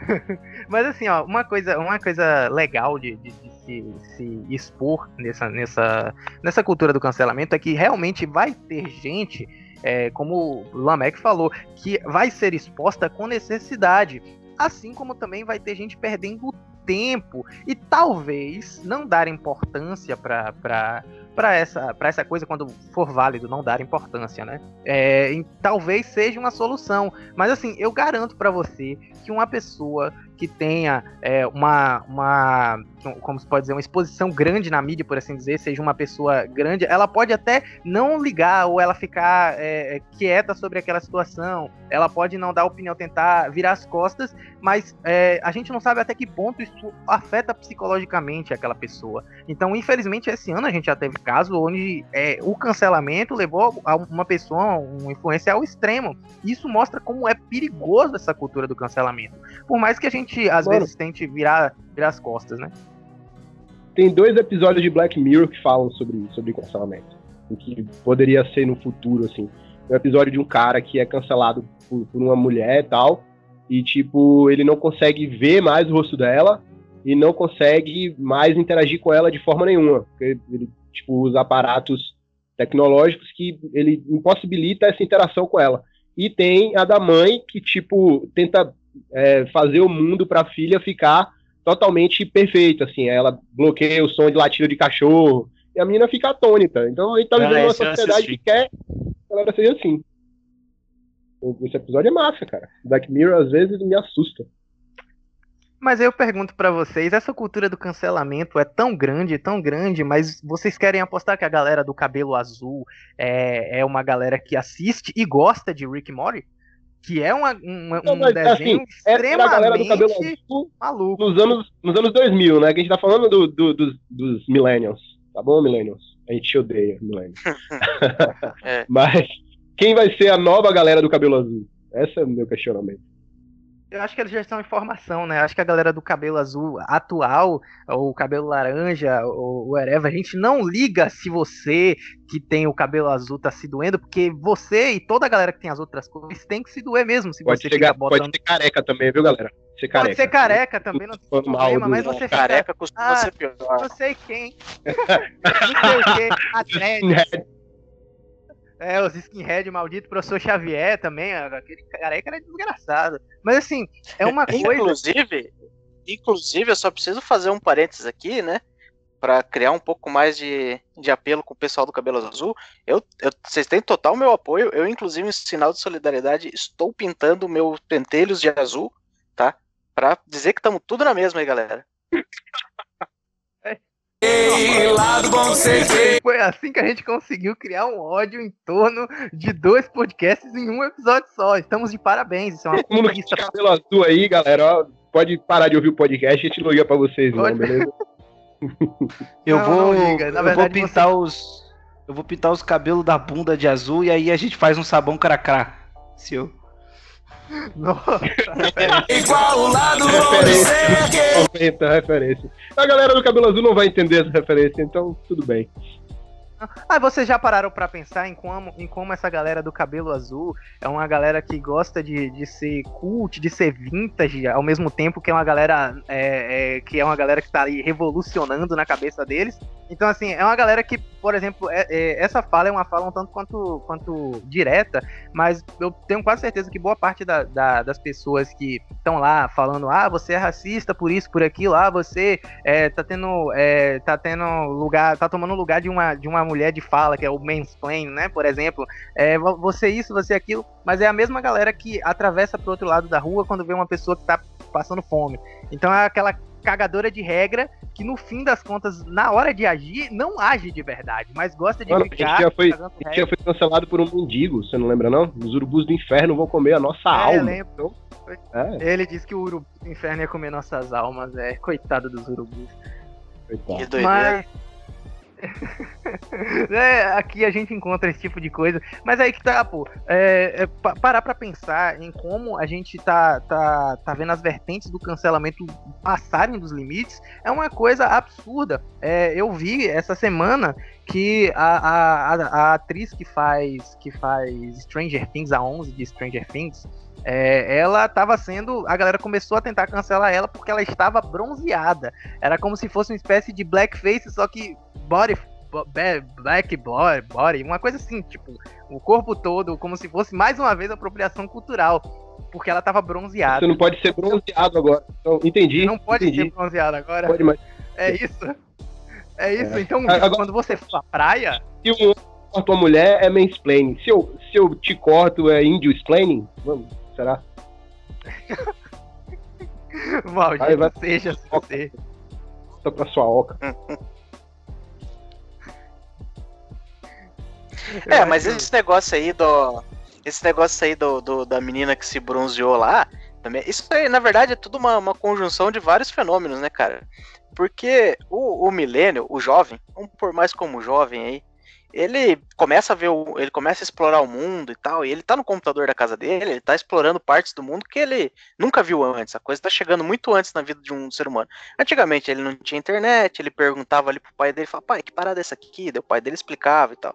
Mas assim, ó, uma coisa, uma coisa legal de, de, de se, se, expor nessa, nessa, nessa cultura do cancelamento é que realmente vai ter gente é, como o Lamek falou, que vai ser exposta com necessidade. Assim como também vai ter gente perdendo tempo e talvez não dar importância para para essa, essa coisa quando for válido não dar importância, né? É, talvez seja uma solução, mas assim eu garanto para você que uma pessoa que tenha é, uma, uma, como se pode dizer, uma exposição grande na mídia, por assim dizer, seja uma pessoa grande, ela pode até não ligar ou ela ficar é, quieta sobre aquela situação, ela pode não dar opinião, tentar virar as costas, mas é, a gente não sabe até que ponto isso afeta psicologicamente aquela pessoa. Então, infelizmente, esse ano a gente já teve caso onde é, o cancelamento levou uma pessoa, um influência ao extremo. Isso mostra como é perigoso essa cultura do cancelamento. Por mais que a gente gente, às Mano, vezes, tente virar, virar as costas, né? Tem dois episódios de Black Mirror que falam sobre, sobre cancelamento. O que poderia ser no futuro, assim. Um episódio de um cara que é cancelado por, por uma mulher e tal. E, tipo, ele não consegue ver mais o rosto dela e não consegue mais interagir com ela de forma nenhuma. Porque ele, tipo, usa aparatos tecnológicos que ele impossibilita essa interação com ela. E tem a da mãe que, tipo, tenta é, fazer o mundo para a filha ficar totalmente perfeito, assim, ela bloqueia o som de latido de cachorro, e a menina fica atônita. Então a gente tá vivendo ah, uma sociedade que quer que a galera seja assim. Esse episódio é massa, cara. Black Mirror às vezes me assusta. Mas eu pergunto para vocês, essa cultura do cancelamento é tão grande, tão grande, mas vocês querem apostar que a galera do cabelo azul é, é uma galera que assiste e gosta de Rick Morty? Que é uma, uma não, um mas, desenho assim, extremamente a galera do cabelo azul maluco. Nos anos, nos anos 2000, né? Que a gente tá falando do, do, do dos millennials, tá bom, millennials? A gente odeia millennials. é. Mas quem vai ser a nova galera do cabelo azul? Esse é o meu questionamento. Eu acho que eles já estão em formação, né? Acho que a galera do cabelo azul atual, ou cabelo laranja, ou whatever, a gente não liga se você que tem o cabelo azul tá se doendo, porque você e toda a galera que tem as outras cores tem que se doer mesmo. Se pode você chegar, botando... Pode ser careca também, viu, galera? Ser careca. Pode ser careca também, não tem problema, mas você fica... Careca costuma ah, ser pior. Não sei quem. não sei o que. Atlético. É, os skinhead maldito, professor Xavier também, aquele careca era desgraçado. Mas assim, é uma coisa. Inclusive, inclusive, eu só preciso fazer um parênteses aqui, né? Para criar um pouco mais de, de apelo com o pessoal do cabelo azul. Eu, eu, vocês têm total meu apoio. Eu, inclusive, em sinal de solidariedade, estou pintando meus pentelhos de azul, tá? Pra dizer que estamos tudo na mesma aí, galera. Foi assim que a gente conseguiu criar um ódio em torno de dois podcasts em um episódio só. Estamos de parabéns. Isso é uma Todo mundo que tem cabelo azul aí, galera, pode parar de ouvir o podcast. A gente não liga pra vocês, não, beleza? eu não, vou, não liga. eu vou pintar você... os, eu vou pintar os cabelos da bunda de azul e aí a gente faz um sabão cracrá. Se eu nossa, Igual o lado referência. referência. A galera do cabelo azul não vai entender essa referência, então tudo bem. Ah, vocês já pararam para pensar em como, em como essa galera do cabelo azul é uma galera que gosta de, de ser cult, de ser vintage, ao mesmo tempo que é uma galera é, é, que é uma galera que tá aí revolucionando na cabeça deles. Então, assim, é uma galera que, por exemplo, é, é, essa fala é uma fala um tanto quanto, quanto direta, mas eu tenho quase certeza que boa parte da, da, das pessoas que estão lá falando, ah, você é racista por isso, por aquilo, ah, você é, tá tendo, é, tá tendo lugar, tá tomando lugar de uma, de uma mulher de fala, que é o mansplain, né, por exemplo, é, você isso, você aquilo, mas é a mesma galera que atravessa pro outro lado da rua quando vê uma pessoa que tá passando fome. Então é aquela cagadora de regra que no fim das contas, na hora de agir, não age de verdade, mas gosta de Mano, ficar. A gente já foi, a gente já foi cancelado por um mendigo, você não lembra não? Os urubus do inferno vão comer a nossa é, alma. Lembro. Então, é. Ele disse que o urubu do inferno ia comer nossas almas, é. Coitado dos urubus. Coitado. Que doideira. Mas... é, aqui a gente encontra esse tipo de coisa. Mas aí que tá, pô. É, é, parar pra pensar em como a gente tá, tá, tá vendo as vertentes do cancelamento passarem dos limites é uma coisa absurda. É, eu vi essa semana que a, a, a, atriz que faz, que faz Stranger Things, a 11 de Stranger Things, é, ela estava sendo. A galera começou a tentar cancelar ela porque ela estava bronzeada. Era como se fosse uma espécie de blackface, só que body. Black body, uma coisa assim, tipo, o corpo todo, como se fosse mais uma vez apropriação cultural porque ela tava bronzeada. Você não pode ser bronzeado agora. Então, entendi. Não pode entendi. ser bronzeado agora. Pode, mas... É isso. É isso. É. Então, agora, quando você for à praia. Se um a tua mulher é mansplaining. Se eu, se eu te corto, é índio explaining? Vamos. Será? Maldito vai, vai... seja você. Volta pra sua oca. é, mas esse negócio aí do. Esse negócio aí do, do, da menina que se bronzeou lá. Também, isso aí, na verdade, é tudo uma, uma conjunção de vários fenômenos, né, cara? Porque o, o milênio, o jovem, vamos por mais como jovem aí, ele começa a ver o, ele começa a explorar o mundo e tal, e ele tá no computador da casa dele, ele tá explorando partes do mundo que ele nunca viu antes. A coisa tá chegando muito antes na vida de um ser humano. Antigamente ele não tinha internet, ele perguntava ali pro pai dele, falava, pai, que parada é essa aqui? Daí o pai dele explicava e tal.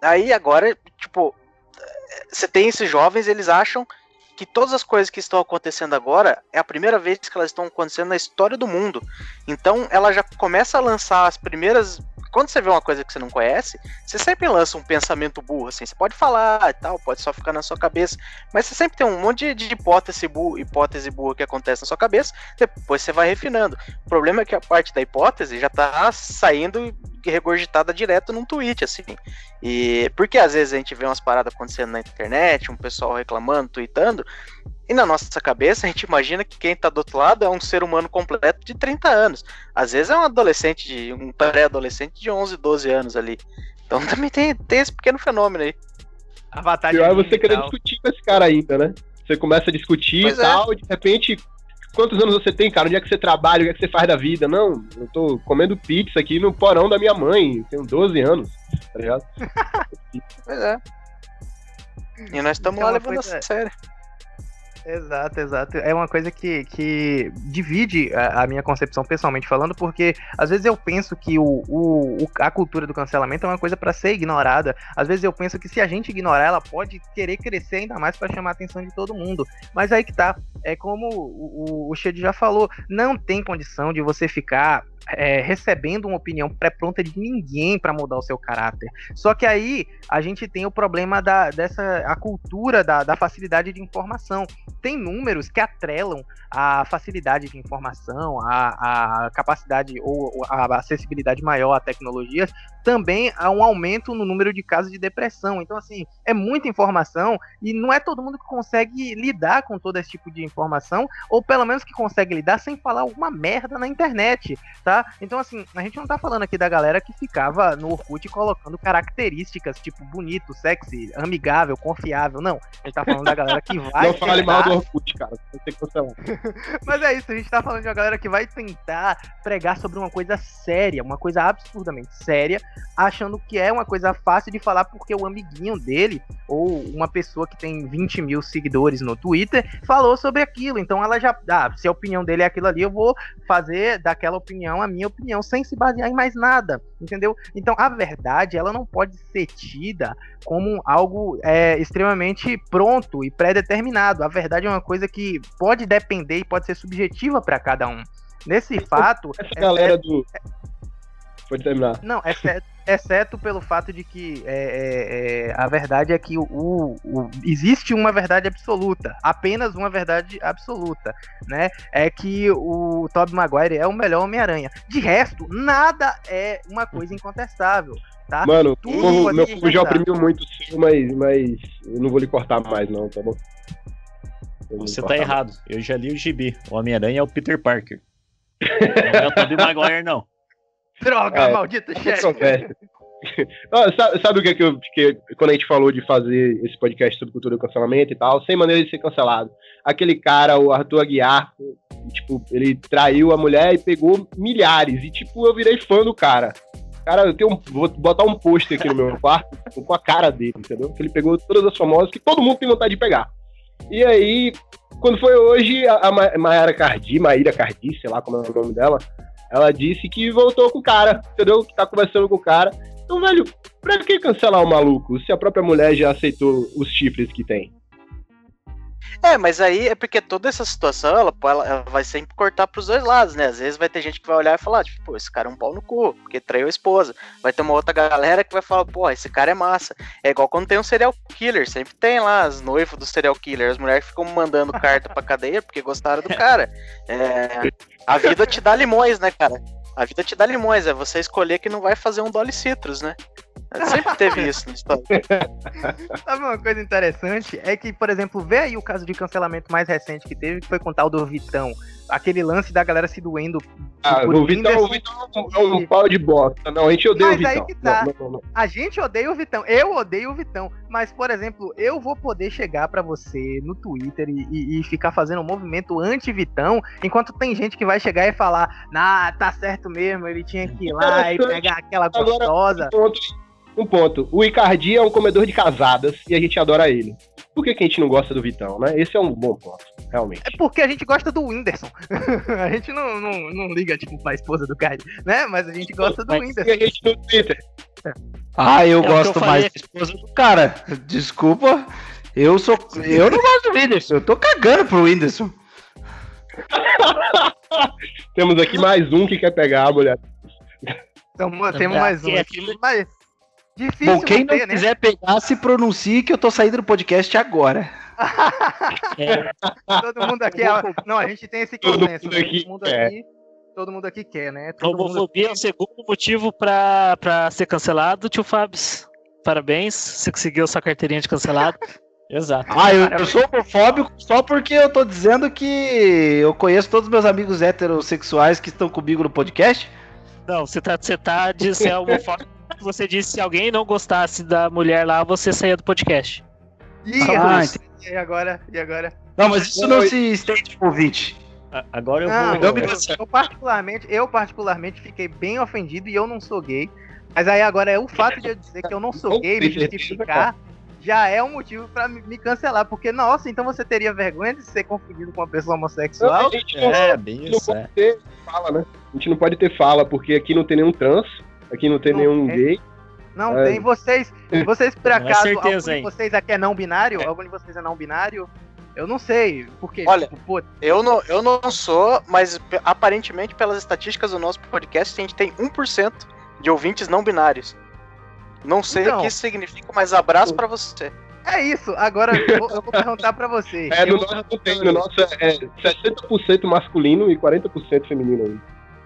Aí agora, tipo, você tem esses jovens, eles acham que todas as coisas que estão acontecendo agora é a primeira vez que elas estão acontecendo na história do mundo. Então ela já começa a lançar as primeiras quando você vê uma coisa que você não conhece, você sempre lança um pensamento burro, assim. Você pode falar e tal, pode só ficar na sua cabeça, mas você sempre tem um monte de, hipótese, burra, hipótese burra que acontece na sua cabeça, depois você vai refinando. O problema é que a parte da hipótese já tá saindo regurgitada direto num tweet, assim. E porque às vezes a gente vê umas paradas acontecendo na internet, um pessoal reclamando, tweetando, e na nossa cabeça, a gente imagina que quem tá do outro lado é um ser humano completo de 30 anos. Às vezes é um adolescente, de um pré-adolescente de 11, 12 anos ali. Então também tem, tem esse pequeno fenômeno aí. Avatar Pior é você querer discutir com esse cara ainda, né? Você começa a discutir e é. tal, é. de repente, quantos anos você tem, cara? Onde é que você trabalha? O que é que você faz da vida? Não, eu tô comendo pizza aqui no porão da minha mãe, tenho 12 anos, tá ligado? pois é. E nós estamos lá levando a sério. Exato, exato. É uma coisa que, que divide a, a, minha concepção pessoalmente falando, porque às vezes eu penso que o, o, a cultura do cancelamento é uma coisa para ser ignorada. Às vezes eu penso que se a gente ignorar, ela pode querer crescer ainda mais para chamar a atenção de todo mundo. Mas aí que tá. É como o, o, o já falou, não tem condição de você ficar é, recebendo uma opinião pré-pronta de ninguém para mudar o seu caráter. Só que aí a gente tem o problema da, dessa a cultura da, da facilidade de informação. Tem números que atrelam a facilidade de informação, a, a capacidade ou a acessibilidade maior a tecnologias, também a um aumento no número de casos de depressão. Então, assim, é muita informação e não é todo mundo que consegue lidar com todo esse tipo de informação, ou pelo menos que consegue lidar sem falar alguma merda na internet, tá? Então, assim, a gente não tá falando aqui da galera que ficava no Orkut colocando características tipo bonito, sexy, amigável, confiável. Não. A gente tá falando da galera que vai. Não fale mal do Orkut, cara. Mas é isso, a gente tá falando de uma galera que vai tentar pregar sobre uma coisa séria, uma coisa absurdamente séria, achando que é uma coisa fácil de falar porque o amiguinho dele, ou uma pessoa que tem 20 mil seguidores no Twitter, falou sobre aquilo. Então ela já. Ah, se a opinião dele é aquilo ali, eu vou fazer daquela opinião a minha opinião, sem se basear em mais nada. Entendeu? Então a verdade, ela não pode ser tida como algo é, extremamente pronto e pré-determinado. A verdade é uma coisa que pode depender e pode ser subjetiva para cada um. Nesse fato. Essa galera do. Pode terminar. Não, exceto, exceto pelo fato de que é, é, é, a verdade é que o, o, existe uma verdade absoluta, apenas uma verdade absoluta, né? É que o Tobey Maguire é o melhor Homem-Aranha. De resto, nada é uma coisa incontestável. Tá? Mano, Tudo meu povo já oprimiu muito o seu, mas, mas eu não vou lhe cortar mais, não, tá bom? Você tá errado. Eu já li o gibi. O Homem-Aranha é o Peter Parker. não é o Tobey Maguire, não. Droga, é, maldito chefe. sabe, sabe, o que, é que, eu, que quando a gente falou de fazer esse podcast sobre cultura do cancelamento e tal, sem maneira de ser cancelado. Aquele cara, o Arthur Aguiar, tipo, ele traiu a mulher e pegou milhares. E, tipo, eu virei fã do cara. Cara, eu tenho um, vou botar um pôster aqui no meu quarto com a cara dele, entendeu? Que ele pegou todas as famosas que todo mundo tem vontade de pegar. E aí, quando foi hoje, a, a Mayara Cardi, Maíra Cardi, sei lá como é o nome dela, ela disse que voltou com o cara, entendeu? Que tá conversando com o cara. Então, velho, pra que cancelar o maluco se a própria mulher já aceitou os chifres que tem? É, mas aí é porque toda essa situação ela, ela, ela vai sempre cortar pros dois lados, né? Às vezes vai ter gente que vai olhar e falar, tipo, pô, esse cara é um pau no cu, porque traiu a esposa. Vai ter uma outra galera que vai falar, pô, esse cara é massa. É igual quando tem um serial killer, sempre tem lá as noivas do serial killer, as mulheres ficam mandando carta pra cadeia porque gostaram do cara. É, a vida te dá limões, né, cara? A vida te dá limões, é você escolher que não vai fazer um Dolly Citrus, né? Sempre teve isso na história. Sabe uma coisa interessante? É que, por exemplo, vê aí o caso de cancelamento mais recente que teve, que foi com o tal do Vitão aquele lance da galera se doendo. Ah, o Vitão, o Vitão é um pau de bosta. Não, a gente odeia mas o Vitão. Aí que tá. Não, não, não, a gente odeia o Vitão. Eu odeio o Vitão. Mas, por exemplo, eu vou poder chegar para você no Twitter e, e, e, ficar fazendo um movimento anti-Vitão, enquanto tem gente que vai chegar e falar, nah, tá certo mesmo, ele tinha que ir lá e pegar aquela gostosa. Agora, um ponto. O Icardi é um comedor de casadas e a gente adora ele. Por que, que a gente não gosta do Vitão, né? Esse é um bom ponto, realmente. É porque a gente gosta do Whindersson. a gente não, não, não liga, tipo, pra esposa do Icardi, né? Mas a gente gosta do Mas Whindersson. E a gente no Twitter. Ah, eu é gosto eu mais da esposa do cara. Desculpa. Eu sou. Eu não gosto do Whindersson. Eu tô cagando pro Whindersson. Temos aqui mais um que quer pegar a mulher. Então, temos mais um aqui, mas Difícil Bom, quem não, né? quiser pegar, se pronuncie que eu tô saindo do podcast agora. é. Todo mundo aqui. É... Não, a gente tem esse consenso. Todo mundo aqui, todo mundo aqui, todo mundo aqui quer, né? Todo Homofobia é o segundo motivo pra, pra ser cancelado, tio Fábio. Parabéns, você conseguiu sua carteirinha de cancelado. Exato. Ah, eu, eu, sou homofóbico só porque eu tô dizendo que eu conheço todos os meus amigos heterossexuais que estão comigo no podcast. Não, você tá, você tá de ser homofóbico você disse que se alguém não gostasse da mulher lá, você saía do podcast. Ih, ah, e agora? E agora? Não, mas isso não, se estende pro ouvinte. Agora eu não, vou. Eu, eu, particularmente, eu particularmente fiquei bem ofendido e eu não sou gay. Mas aí agora é o fato de eu dizer que eu não sou gay, me justificar, já é um motivo para me cancelar. Porque, nossa, então você teria vergonha de ser confundido com uma pessoa homossexual? é, bem isso. Não é. pode ter fala, né? A gente não pode ter fala, porque aqui não tem nenhum trans. Aqui não tem não nenhum tem. gay. Não é. tem. Vocês, vocês por acaso, é certeza, algum de vocês aqui é não binário? É. Algum de vocês é não binário? Eu não sei, porque Olha, tipo, eu não, eu não sou, mas aparentemente pelas estatísticas do nosso podcast a gente tem 1% de ouvintes não binários. Não sei então, o que isso significa, mas abraço para você. É isso, agora eu vou, eu vou perguntar pra vocês. É, no nosso tem, no nosso é 60% masculino e 40% feminino.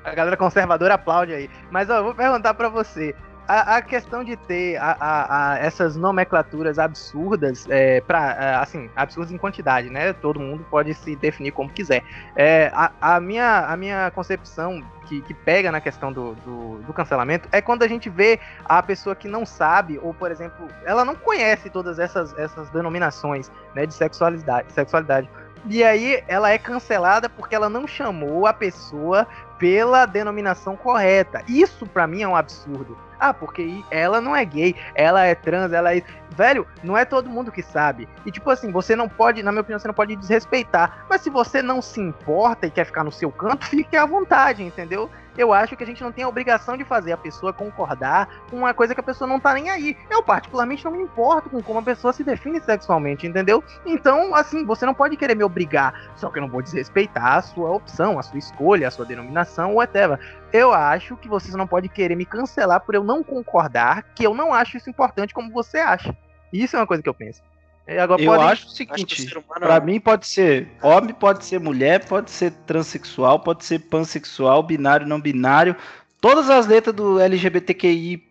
A galera conservadora aplaude aí. Mas ó, eu vou perguntar para você. A, a, questão de ter a, a, essas nomenclaturas absurdas, é, pra, assim, absurdas em quantidade, né? Todo mundo pode se definir como quiser. É, a, minha, a minha concepção que, que pega na questão do, do, do, cancelamento é quando a gente vê a pessoa que não sabe, ou, por exemplo, ela não conhece todas essas, essas denominações né, de sexualidade, sexualidade. E aí ela é cancelada porque ela não chamou a pessoa pela denominação correta. Isso para mim é um absurdo. Ah, porque ela não é gay, ela é trans, ela é. Velho, não é todo mundo que sabe. E tipo assim, você não pode, na minha opinião, você não pode desrespeitar. Mas se você não se importa e quer ficar no seu canto, fique à vontade, entendeu? Eu acho que a gente não tem a obrigação de fazer a pessoa concordar com uma coisa que a pessoa não tá nem aí. Eu, particularmente, não me importo com como a pessoa se define sexualmente, entendeu? Então, assim, você não pode querer me obrigar, só que eu não vou desrespeitar a sua opção, a sua escolha, a sua denominação, whatever. Eu acho que você não pode querer me cancelar por eu não concordar, que eu não acho isso importante como você acha. Isso é uma coisa que eu penso. Agora, eu acho o seguinte, para mim pode ser homem, pode ser mulher, pode ser transexual, pode ser pansexual, binário, não binário, todas as letras do LGBTQI+,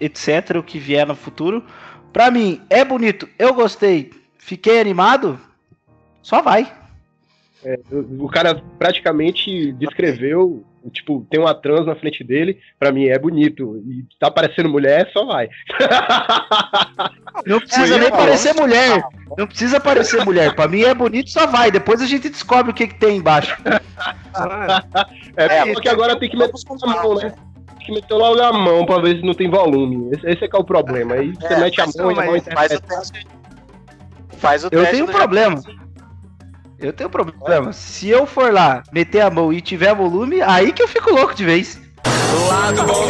etc, o que vier no futuro. Para mim é bonito, eu gostei, fiquei animado, só vai. É, o cara praticamente descreveu tipo, tem uma trans na frente dele, pra mim é bonito. E tá parecendo mulher, só vai. Não precisa nem parecer mulher. Não precisa parecer mulher. Pra mim é bonito, só vai. Depois a gente descobre o que, que tem embaixo. é, é porque agora tem que meter a mão, né? Tem que meter logo a mão pra ver se não tem volume. Esse, esse é que é o problema. Aí você é, mete a mão e a mão faz o teste. Faz o Eu tenho um problema. Eu tenho problema. Se eu for lá, meter a mão e tiver volume, aí que eu fico louco de vez. Do lado bom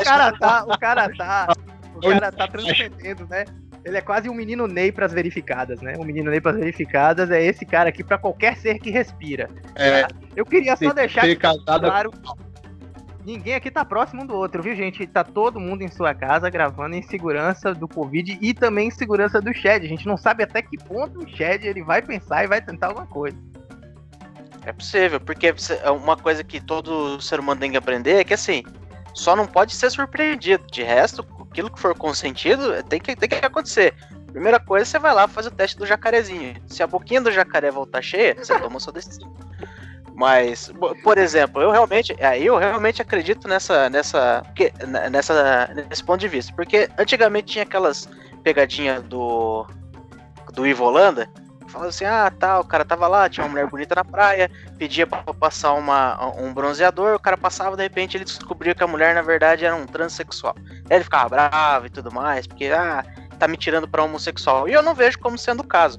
o cara tá, o cara tá, o cara tá transcendendo, né? Ele é quase um menino Ney pras verificadas, né? Um menino Ney pras verificadas é esse cara aqui para qualquer ser que respira. É. Eu queria só deixar claro Ninguém aqui tá próximo um do outro, viu, gente? Tá todo mundo em sua casa gravando em segurança do Covid e também em segurança do Shed. A gente não sabe até que ponto o Shed ele vai pensar e vai tentar alguma coisa. É possível, porque é uma coisa que todo ser humano tem que aprender é que assim, só não pode ser surpreendido. De resto, aquilo que for consentido tem que, tem que acontecer. Primeira coisa, você vai lá fazer o teste do jacarezinho. Se a boquinha do jacaré voltar cheia, você toma sua decisão. Mas, por exemplo, eu realmente, é, eu realmente acredito nessa, nessa, nessa, nesse ponto de vista, porque antigamente tinha aquelas pegadinhas do do Ivo Holanda, falando assim, ah, tá, o cara tava lá, tinha uma mulher bonita na praia, pedia pra passar uma, um bronzeador, o cara passava, de repente ele descobria que a mulher, na verdade, era um transexual. Aí ele ficava bravo e tudo mais, porque, ah, tá me tirando pra homossexual. E eu não vejo como sendo o caso.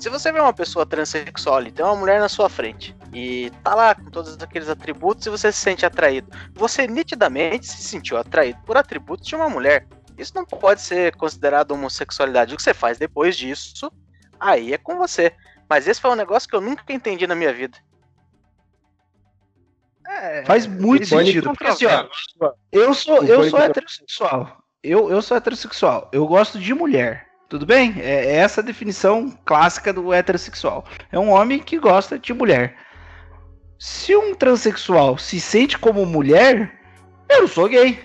Se você vê uma pessoa transexual e tem uma mulher na sua frente e tá lá com todos aqueles atributos e você se sente atraído, você nitidamente se sentiu atraído por atributos de uma mulher. Isso não pode ser considerado homossexualidade. O que você faz depois disso, aí é com você. Mas esse foi um negócio que eu nunca entendi na minha vida. É, Faz muito sentido. Porque assim, ó, eu sou, eu sou heterossexual. Eu, eu sou heterossexual. Eu gosto de mulher. Tudo bem? É, é essa a definição clássica do heterossexual. É um homem que gosta de mulher. Se um transexual se sente como mulher, eu não sou gay.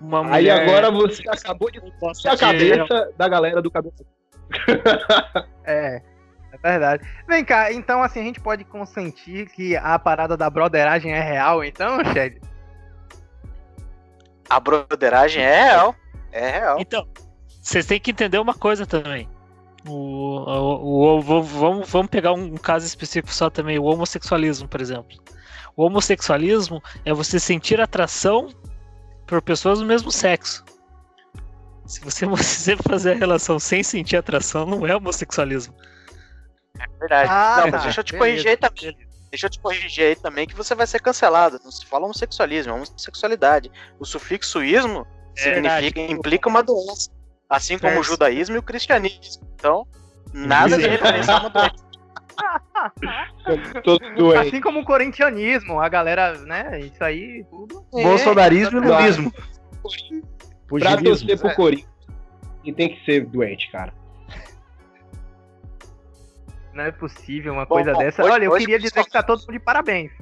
Mulher... Aí agora você acabou de a cabeça da galera do cabelo. é, é verdade. Vem cá, então assim a gente pode consentir que a parada da broderagem é real, então, Shed? A broderagem é real. É real. Então, vocês têm que entender uma coisa também. O, o, o, vamos, vamos pegar um caso específico só também, o homossexualismo, por exemplo. O homossexualismo é você sentir atração por pessoas do mesmo sexo. Se você, você fazer a relação sem sentir atração, não é homossexualismo. É verdade. Ah, não, mas tá. deixa eu te beleza, corrigir aí também. Deixa eu te corrigir aí também que você vai ser cancelado. Não se fala homossexualismo, é homossexualidade. O sufixo ismo é significa, implica uma doença. Assim como o judaísmo e o cristianismo. Então, nada de referência a uma doença. assim como o corintianismo, a galera, né? Isso aí, tudo. É, Bolsonarismo e lulismo. Pra torcer pro é. Corinthians, e tem que ser doente, cara. Não é possível uma bom, coisa bom, dessa. Hoje, Olha, eu queria dizer que tá todo mundo de parabéns.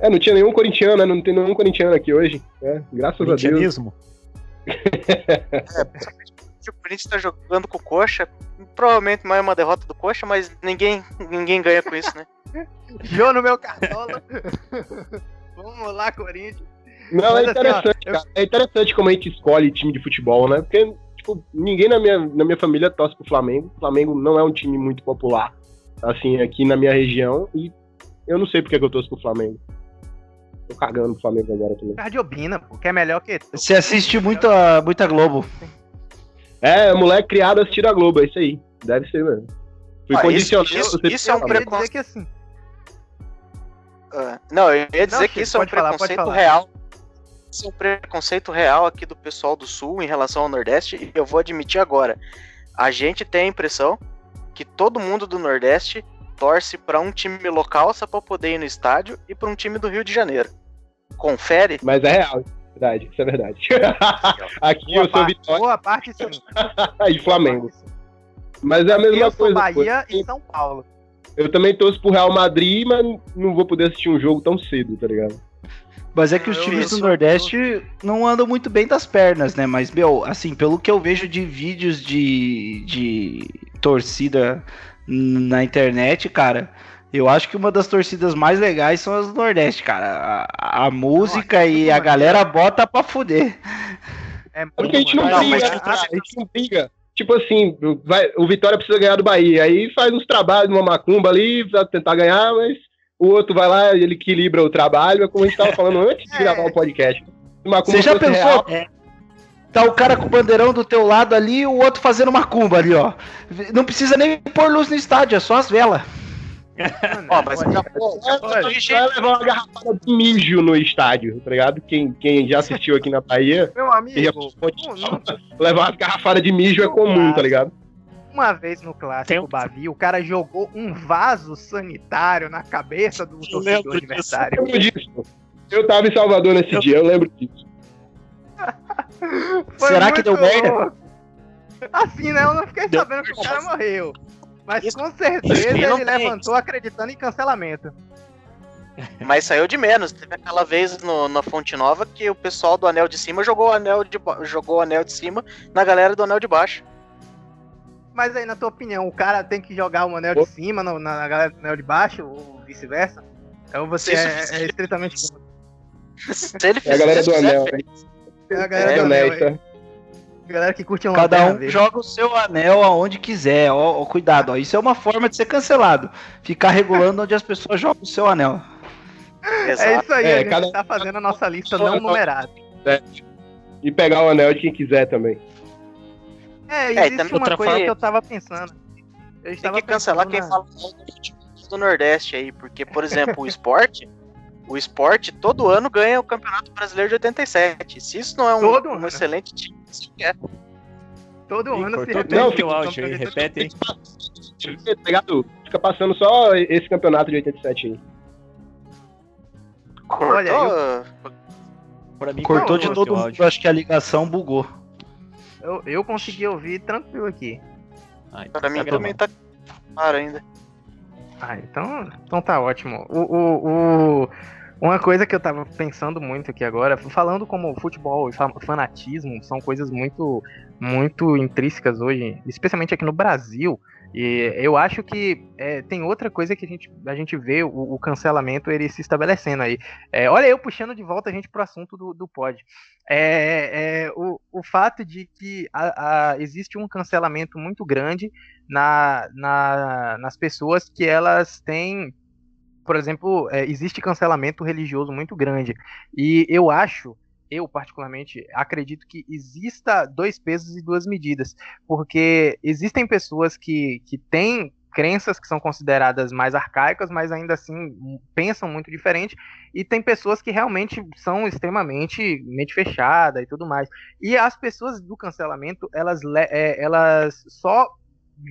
É, não tinha nenhum corintiano, né? Não tem nenhum corintiano aqui hoje. É, graças a Deus é, o Corinthians tá jogando com o Coxa. Provavelmente mais uma derrota do Coxa, mas ninguém, ninguém ganha com isso, né? Jô no meu cartola. Vamos lá, Corinthians. Não, é interessante, assim, ó, cara. Eu... É interessante como a gente escolhe time de futebol, né? Porque, tipo, ninguém na minha, na minha família torce pro Flamengo. O Flamengo não é um time muito popular, assim, aqui na minha região. E eu não sei porque que eu torço pro Flamengo. Tô cagando pro Flamengo agora também. Cardiobina, porque é melhor que. Você assiste muita, muita Globo. É, moleque criado assistindo a Globo, é isso aí. Deve ser mesmo. Fui ah, condicionado. Isso, isso, isso é um preconceito. Que assim... Uh, não, eu ia dizer não, que isso é um falar, preconceito real. Isso é um preconceito real aqui do pessoal do Sul em relação ao Nordeste, e eu vou admitir agora. A gente tem a impressão que todo mundo do Nordeste torce para um time local só para poder ir no estádio e para um time do Rio de Janeiro. Confere? Mas é real, verdade, isso é verdade. Aqui boa eu sou Vitória. Boa parte sim. e Flamengo. Mas é a mesma eu coisa. Bahia e São Paulo. Eu também torço pro Real Madrid, mas não vou poder assistir um jogo tão cedo, tá ligado? Mas é que os times do Nordeste não andam muito bem das pernas, né? Mas, meu, assim, pelo que eu vejo de vídeos de, de torcida na internet, cara, eu acho que uma das torcidas mais legais são as do Nordeste, cara. A, a música Nossa, e a galera bota pra fuder. É Porque a gente não, briga, né, a gente não briga. Tipo assim, vai, o Vitória precisa ganhar do Bahia. Aí faz uns trabalhos numa macumba ali pra tentar ganhar, mas o outro vai lá, ele equilibra o trabalho, é como a gente tava falando antes de gravar o podcast. Você já pensou? Real, é Tá o cara com o bandeirão do teu lado ali e o outro fazendo uma cumba ali, ó. Não precisa nem pôr luz no estádio, é só as velas. Ó, mas já, vai levar uma garrafada de mijo no estádio, tá ligado? Quem, quem já assistiu aqui na Bahia. Meu amigo, já levar uma garrafada de mijo é comum, tá ligado? Uma vez no clássico um... Bavi, o cara jogou um vaso sanitário na cabeça do torcedor adversário. Eu, disso. eu tava em Salvador nesse eu... dia, eu lembro disso. Será que deu merda? Assim, né? Eu não fiquei deu sabendo que o cara morreu. Mas Isso, com certeza ele levantou acreditando em cancelamento. Mas saiu de menos. Teve aquela vez no, na Fonte Nova que o pessoal do anel de cima jogou o anel de, jogou o anel de cima na galera do anel de baixo. Mas aí, na tua opinião, o cara tem que jogar o anel de cima no, na galera do anel de baixo, ou vice-versa? Então você é, é, estritamente. Se ele fizer, é a galera do anel, é a galera é, honesta. Galera que curte Cada um joga o seu anel aonde quiser. Ó, ó, cuidado, ó. Isso é uma forma de ser cancelado. Ficar regulando onde as pessoas jogam o seu anel. Exato. É isso aí, é, a gente cada... tá fazendo a nossa lista não numerada. É. E pegar o anel de quem quiser também. É, é existe é, uma coisa que eu tava pensando. Eu Tem que cancelar quem na... fala do Nordeste aí, porque, por exemplo, o esporte o esporte todo ano ganha o Campeonato Brasileiro de 87. Se isso não é um, um excelente time, isso é. Todo ano se repete. Não, fica, áudio aí, repete aí. Fica passando só esse campeonato de 87 aí. Cortou, Olha, eu... pra mim, Cortou de todo mundo, acho que a ligação bugou. Eu, eu consegui ouvir tranquilo aqui. Ah, então pra mim tá também tá claro ainda. Ah, então, então tá ótimo. O, o, o, uma coisa que eu tava pensando muito aqui agora, falando como futebol e fanatismo são coisas muito, muito intrínsecas hoje, especialmente aqui no Brasil. E eu acho que é, tem outra coisa que a gente, a gente vê o, o cancelamento ele se estabelecendo aí. É, olha eu puxando de volta a gente pro assunto do, do pod. É, é, o, o fato de que a, a, existe um cancelamento muito grande na, na, nas pessoas que elas têm por exemplo, é, existe cancelamento religioso muito grande. E eu acho, eu particularmente, acredito que exista dois pesos e duas medidas. Porque existem pessoas que, que têm crenças que são consideradas mais arcaicas, mas ainda assim pensam muito diferente, e tem pessoas que realmente são extremamente mente fechada e tudo mais. E as pessoas do cancelamento, elas, é, elas só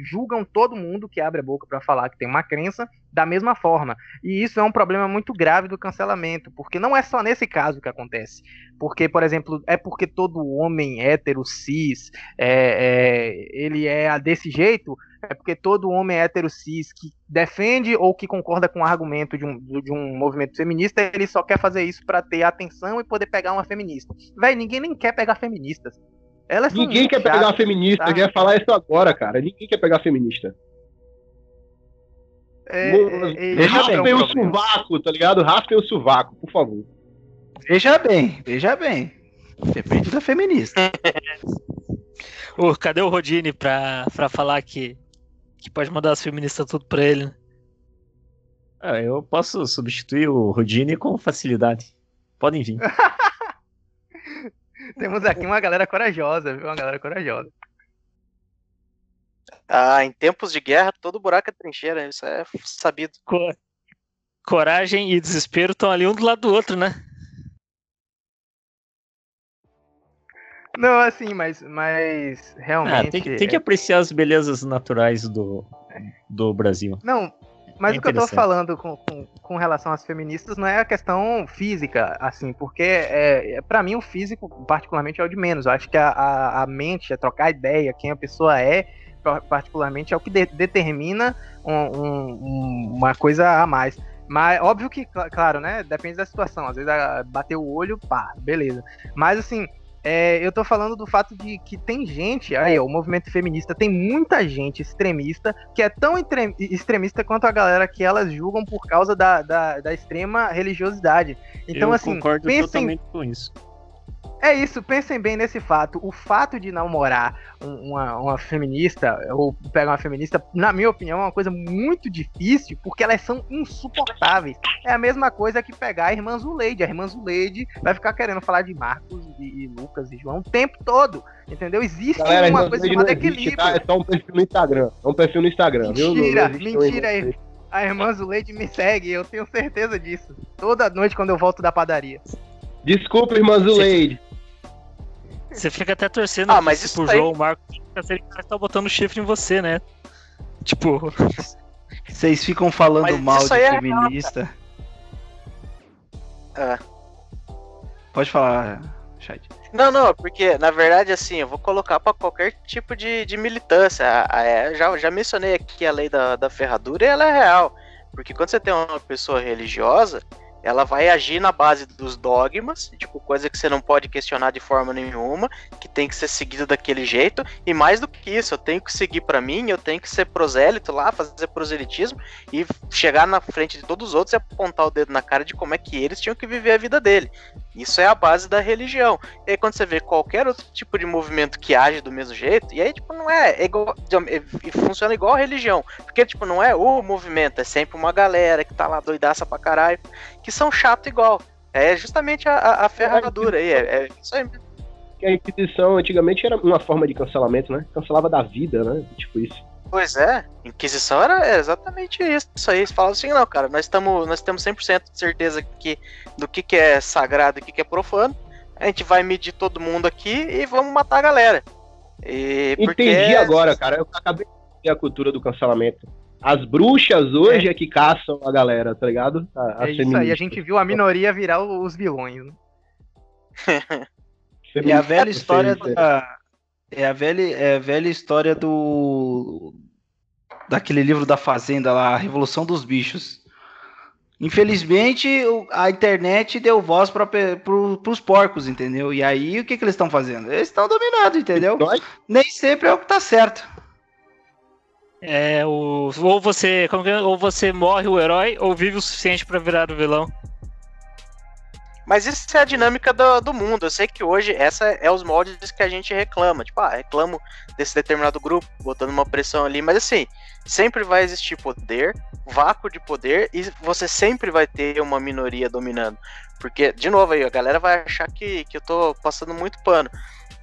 julgam todo mundo que abre a boca para falar que tem uma crença da mesma forma. E isso é um problema muito grave do cancelamento, porque não é só nesse caso que acontece. Porque, por exemplo, é porque todo homem hétero, cis, é, é, ele é desse jeito, é porque todo homem hétero, cis, que defende ou que concorda com o argumento de um, de um movimento feminista, ele só quer fazer isso para ter atenção e poder pegar uma feminista. Véi, ninguém nem quer pegar feministas. Elas Ninguém quer pegar feminista, tá? quer falar isso agora, cara. Ninguém quer pegar feminista. É, é, é Raspem o sovaco, tá ligado? Raspem o sovaco, por favor. Veja bem, veja bem. Depende da feminista. Oh, cadê o Rodine pra, pra falar que, que pode mandar as feministas tudo pra ele? Ah, eu posso substituir o Rodine com facilidade. Podem vir. Temos aqui uma galera corajosa, viu? Uma galera corajosa. Ah, em tempos de guerra, todo buraco é trincheira, isso é sabido. Coragem e desespero estão ali um do lado do outro, né? Não, assim, mas, mas realmente. Ah, tem, que, tem que apreciar as belezas naturais do, do Brasil. Não, mas é o que eu tô falando com, com, com, relação às feministas não é a questão física, assim, porque é, é para mim o físico, particularmente, é o de menos. Eu acho que a, a, a mente, a trocar ideia, quem a pessoa é, particularmente, é o que de, determina um, um, uma coisa a mais. Mas óbvio que, claro, né? Depende da situação. Às vezes bater o olho, pá, beleza. Mas assim, é, eu tô falando do fato de que tem gente, aí, ó, o movimento feminista tem muita gente extremista que é tão extremista quanto a galera que elas julgam por causa da, da, da extrema religiosidade. Então, eu assim. Concordo pensem... totalmente com isso. É isso, pensem bem nesse fato. O fato de namorar uma, uma feminista, ou pegar uma feminista, na minha opinião, é uma coisa muito difícil, porque elas são insuportáveis. É a mesma coisa que pegar a irmã Zuleide. A irmã Zuleide vai ficar querendo falar de Marcos e, e Lucas e João o tempo todo. Entendeu? Existe Galera, uma coisa chamada equilíbrio. Tá? É só um perfil no Instagram. É um perfil no Instagram, mentira, viu? Mentira, mentira. A irmã Zuleide me segue, eu tenho certeza disso. Toda noite quando eu volto da padaria. Desculpa, irmã Zuleide. Você fica até torcendo ah, mas isso pro aí... João Marco ele tá botando chifre em você, né? Tipo. Vocês ficam falando mas mal de é feminista. Ah. Pode falar, Chat. Não, não, porque na verdade, assim, eu vou colocar para qualquer tipo de, de militância. É, já, já mencionei aqui a lei da, da ferradura e ela é real. Porque quando você tem uma pessoa religiosa, ela vai agir na base dos dogmas, tipo, coisa que você não pode questionar de forma nenhuma, que tem que ser seguida daquele jeito, e mais do que isso, eu tenho que seguir para mim, eu tenho que ser prosélito lá, fazer proselitismo e chegar na frente de todos os outros e apontar o dedo na cara de como é que eles tinham que viver a vida dele. Isso é a base da religião. E aí quando você vê qualquer outro tipo de movimento que age do mesmo jeito, e aí tipo não é, é igual, é, funciona igual a religião, porque tipo não é o movimento, é sempre uma galera que tá lá doidaça pra caralho, que são chato igual. É justamente a, a ferradura aí, é, é isso aí mesmo. A Inquisição antigamente era uma forma de cancelamento, né? Cancelava da vida, né? Tipo isso. Pois é, Inquisição era exatamente isso. Isso aí, eles falavam assim, não, cara, nós, tamo, nós temos 100% de certeza que, do que, que é sagrado e o que, que é profano. A gente vai medir todo mundo aqui e vamos matar a galera. E porque... Entendi agora, cara. Eu acabei de entender a cultura do cancelamento. As bruxas hoje é, é que caçam a galera, tá ligado? A, é isso aí, a gente viu a minoria virar os vilões. Né? é a velha história da. É a velha, é a velha história do. Daquele livro da Fazenda lá, A Revolução dos Bichos. Infelizmente, a internet deu voz para pro, os porcos, entendeu? E aí, o que, que eles estão fazendo? Eles estão dominados, entendeu? Nem sempre é o que tá certo. É, o, ou você, como que é? ou você morre o herói ou vive o suficiente para virar o vilão. Mas isso é a dinâmica do, do, mundo. Eu sei que hoje essa é os moldes que a gente reclama. Tipo, ah, reclamo desse determinado grupo, botando uma pressão ali. Mas assim, sempre vai existir poder, vácuo de poder, e você sempre vai ter uma minoria dominando. Porque, de novo aí, a galera vai achar que, que eu tô passando muito pano.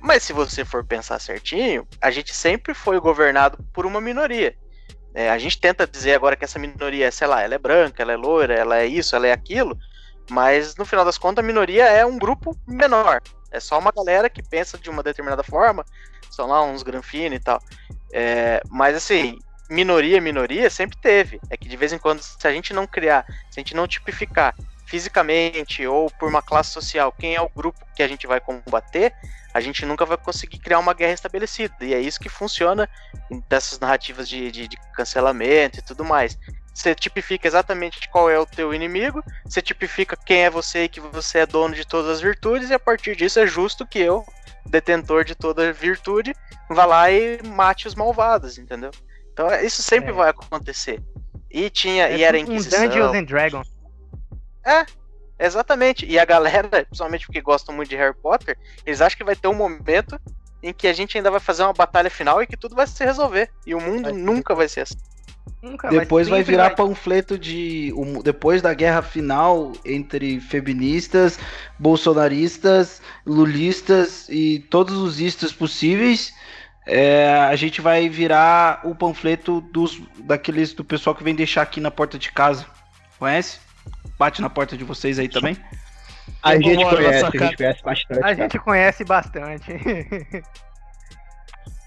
Mas se você for pensar certinho, a gente sempre foi governado por uma minoria. É, a gente tenta dizer agora que essa minoria, sei lá, ela é branca, ela é loira, ela é isso, ela é aquilo, mas no final das contas a minoria é um grupo menor. É só uma galera que pensa de uma determinada forma, são lá uns granfino e tal. É, mas assim, minoria, minoria sempre teve. É que de vez em quando, se a gente não criar, se a gente não tipificar fisicamente ou por uma classe social quem é o grupo que a gente vai combater, a gente nunca vai conseguir criar uma guerra estabelecida. E é isso que funciona dessas narrativas de, de, de cancelamento e tudo mais. Você tipifica exatamente qual é o teu inimigo, você tipifica quem é você e que você é dono de todas as virtudes, e a partir disso é justo que eu, detentor de toda virtude, vá lá e mate os malvados, entendeu? Então isso sempre é. vai acontecer. E tinha, é e era Inquisição. Um Dungeons and Dragons. É, Exatamente. E a galera, principalmente porque gostam muito de Harry Potter, eles acham que vai ter um momento em que a gente ainda vai fazer uma batalha final e que tudo vai se resolver. E o mundo vai nunca vai ser assim. Nunca, depois vai virar vai... panfleto de. Um, depois da guerra final entre feministas, bolsonaristas, lulistas e todos os istas possíveis. É, a gente vai virar o panfleto dos daqueles do pessoal que vem deixar aqui na porta de casa. Conhece? Bate na porta de vocês aí também? A gente conhece, a gente conhece bastante. A gente conhece bastante.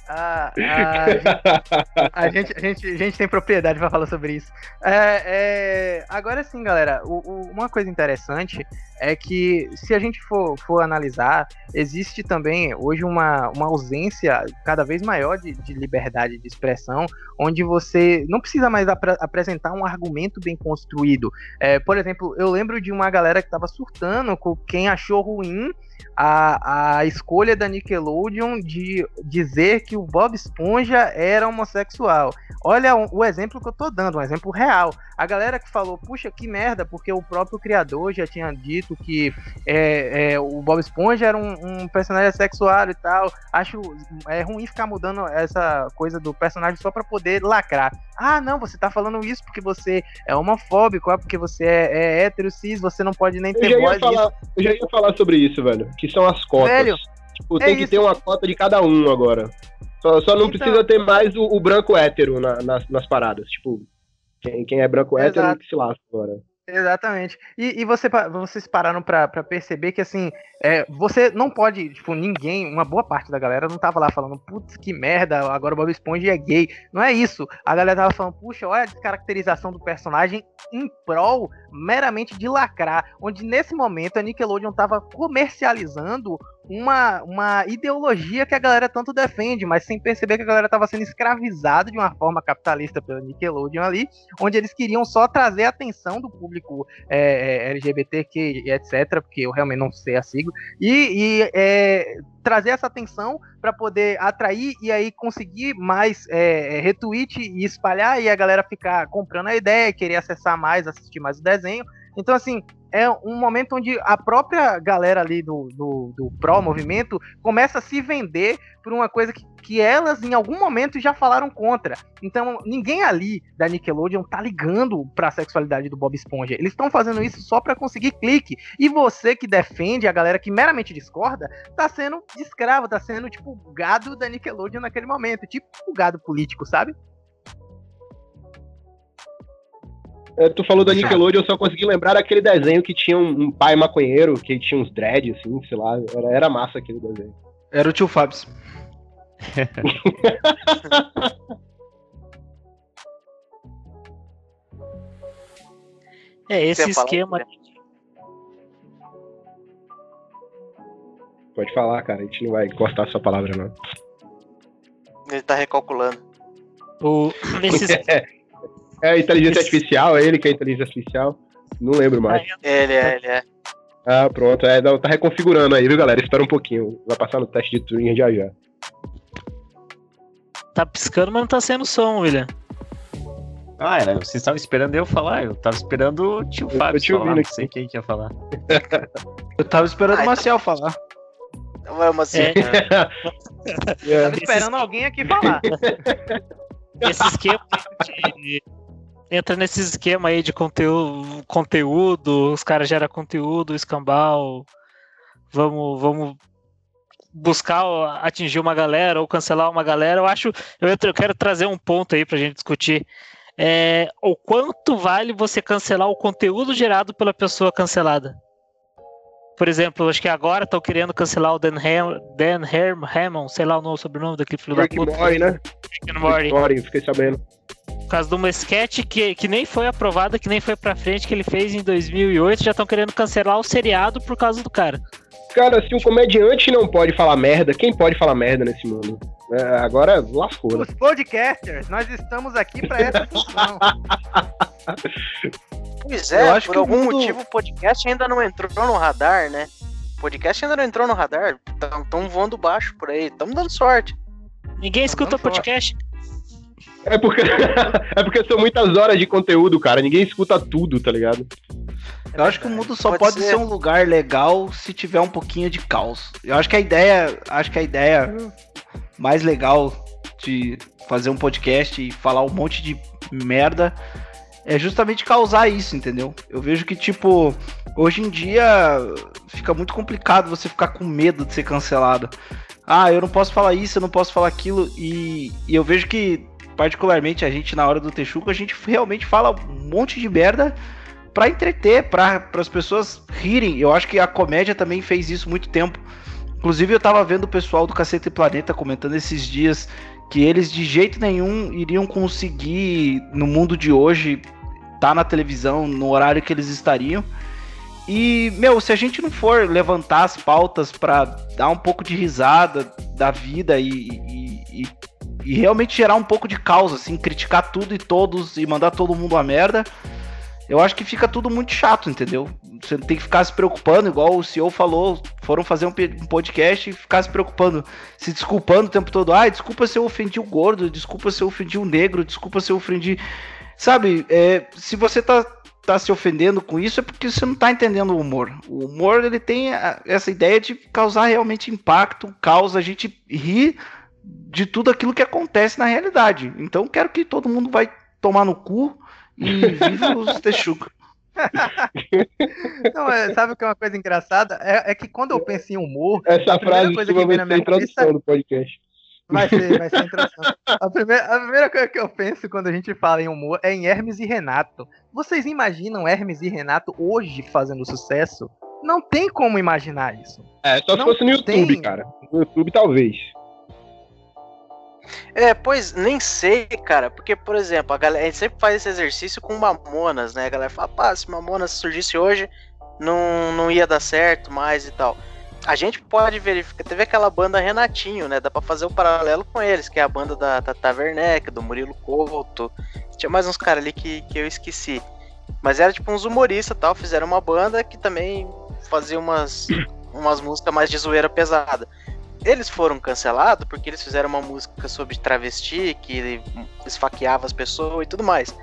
Ah, a, gente, a, gente, a, gente, tem propriedade para falar sobre isso. É, é, agora sim, galera, o, o, uma coisa interessante é que se a gente for, for analisar, existe também hoje uma, uma ausência cada vez maior de, de liberdade de expressão, onde você não precisa mais ap apresentar um argumento bem construído. É, por exemplo, eu lembro de uma galera que estava surtando com quem achou ruim a, a escolha da Nickelodeon de dizer que o Bob Esponja era homossexual. Olha o, o, exemplo que eu tô dando, um exemplo real. A galera que falou, puxa, que merda, porque o próprio criador já tinha dito que é, é, o Bob Esponja era um, um, personagem sexual e tal. Acho é ruim ficar mudando essa coisa do personagem só para poder lacrar. Ah, não, você tá falando isso porque você é homofóbico, é porque você é, é hétero, cis, você não pode nem ter voz. Falar, eu já ia falar sobre isso, velho. Que são as cotas. Velho, tipo, é tem que ter uma cota de cada um agora. Só, só não então... precisa ter mais o, o branco hétero na, nas, nas paradas. Tipo, quem, quem é branco hétero que se lasca agora. Exatamente. E, e você, vocês pararam para perceber que, assim, é, você não pode, tipo, ninguém, uma boa parte da galera não tava lá falando, putz, que merda, agora o Bob Esponja é gay. Não é isso. A galera tava falando, puxa, olha a descaracterização do personagem em prol meramente de lacrar. Onde nesse momento a Nickelodeon tava comercializando uma, uma ideologia que a galera tanto defende, mas sem perceber que a galera estava sendo escravizada de uma forma capitalista pela Nickelodeon ali, onde eles queriam só trazer a atenção do público é, é LGBTQ e etc, porque eu realmente não sei a sigla, e, e é, trazer essa atenção para poder atrair e aí conseguir mais é, é, retweet e espalhar e a galera ficar comprando a ideia, querer acessar mais, assistir mais o desenho. Então, assim, é um momento onde a própria galera ali do, do, do pró-movimento começa a se vender por uma coisa que, que elas em algum momento já falaram contra. Então, ninguém ali da Nickelodeon tá ligando pra sexualidade do Bob Esponja. Eles estão fazendo isso só para conseguir clique. E você que defende, a galera que meramente discorda, tá sendo escravo, tá sendo tipo gado da Nickelodeon naquele momento. Tipo gado político, sabe? Tu falou da Nickelodeon, eu só consegui lembrar daquele desenho que tinha um, um pai maconheiro, que tinha uns dreads, assim, sei lá. Era, era massa aquele desenho. Era o tio Fabs. é, esse esquema. Pode falar, cara. A gente não vai cortar sua palavra, não. Ele tá recalculando. O... Nesses... É a inteligência artificial, é ele que é a inteligência artificial. Não lembro mais. Ele é, ele é. Ah, pronto. É, não, tá reconfigurando aí, viu, galera? Espera um pouquinho. Vai passar no teste de Turing já já. Tá piscando, mas não tá sendo som, William. Ah, era, vocês estavam esperando eu falar, eu tava esperando o tio Fábio falar, não sei quem que ia falar. eu tava esperando o Marcel falar. Não é o Marcel. É. é. tava esperando alguém aqui falar. Esse esquema de, entra nesse esquema aí de conteúdo, conteúdo os caras geram conteúdo, escambau, vamos, vamos buscar atingir uma galera ou cancelar uma galera. Eu acho, eu, eu quero trazer um ponto aí para a gente discutir. É, o quanto vale você cancelar o conteúdo gerado pela pessoa cancelada? Por exemplo, acho que agora estão querendo cancelar o Dan, Ham, Dan Hammond, sei lá o nome, sobrenome daquele filho Rick da puta. Morty, né? Rick Morty. Morty, fiquei sabendo. Por causa de uma sketch que, que nem foi aprovada, que nem foi pra frente, que ele fez em 2008, já estão querendo cancelar o seriado por causa do cara. Cara, se um comediante não pode falar merda, quem pode falar merda nesse mundo? É, agora lascou. Os podcasters, nós estamos aqui pra essa função. Pois é, por algum mundo... motivo o podcast ainda não entrou no radar, né? O podcast ainda não entrou no radar. Estão voando baixo por aí. Estamos dando sorte. Ninguém escuta podcast. É porque, é porque são muitas horas de conteúdo, cara. Ninguém escuta tudo, tá ligado? eu acho que o mundo só pode, pode ser. ser. um lugar legal se tiver um pouquinho de caos. Eu acho que a ideia, acho que a ideia mais legal de fazer um podcast e falar um monte de merda é justamente causar isso, entendeu? Eu vejo que, tipo, hoje em dia fica muito complicado você ficar com medo de ser cancelado. Ah, eu não posso falar isso, eu não posso falar aquilo. E, e eu vejo que, particularmente, a gente na hora do Texuco, a gente realmente fala um monte de merda para entreter, para as pessoas rirem. Eu acho que a comédia também fez isso muito tempo. Inclusive, eu tava vendo o pessoal do Cacete Planeta comentando esses dias que eles de jeito nenhum iriam conseguir, no mundo de hoje, estar tá na televisão no horário que eles estariam. E, meu, se a gente não for levantar as pautas para dar um pouco de risada da vida e, e, e, e, realmente gerar um pouco de causa, assim, criticar tudo e todos e mandar todo mundo a merda, eu acho que fica tudo muito chato, entendeu? Você tem que ficar se preocupando, igual o CEO falou, foram fazer um podcast e ficar se preocupando, se desculpando o tempo todo. Ah, desculpa se eu ofendi o gordo, desculpa se eu ofendi o negro, desculpa se eu ofendi Sabe, é, se você tá, tá se ofendendo com isso, é porque você não tá entendendo o humor. O humor, ele tem a, essa ideia de causar realmente impacto, causa a gente rir de tudo aquilo que acontece na realidade. Então, quero que todo mundo vai tomar no cu e viva os texucos. Não, é, sabe o que é uma coisa engraçada? É, é, que quando eu penso em humor, essa frase coisa que vem na minha cabeça do podcast. Vai ser, vai ser interessante. A primeira, a primeira coisa que eu penso quando a gente fala em humor é em Hermes e Renato. Vocês imaginam Hermes e Renato hoje fazendo sucesso? Não tem como imaginar isso. É, só se fosse no YouTube, tem... cara. No YouTube, talvez. É, pois nem sei, cara, porque, por exemplo, a, galera, a gente sempre faz esse exercício com Mamonas, né? A galera fala, pá, se Mamonas surgisse hoje, não, não ia dar certo mais e tal a gente pode verificar. Teve aquela banda Renatinho, né? Dá pra fazer o um paralelo com eles, que é a banda da Tata Werneck, do Murilo Couto. Tinha mais uns caras ali que, que eu esqueci. Mas era tipo uns humoristas tal. Fizeram uma banda que também fazia umas, umas músicas mais de zoeira pesada. Eles foram cancelados porque eles fizeram uma música sobre travesti que esfaqueava as pessoas e tudo mais.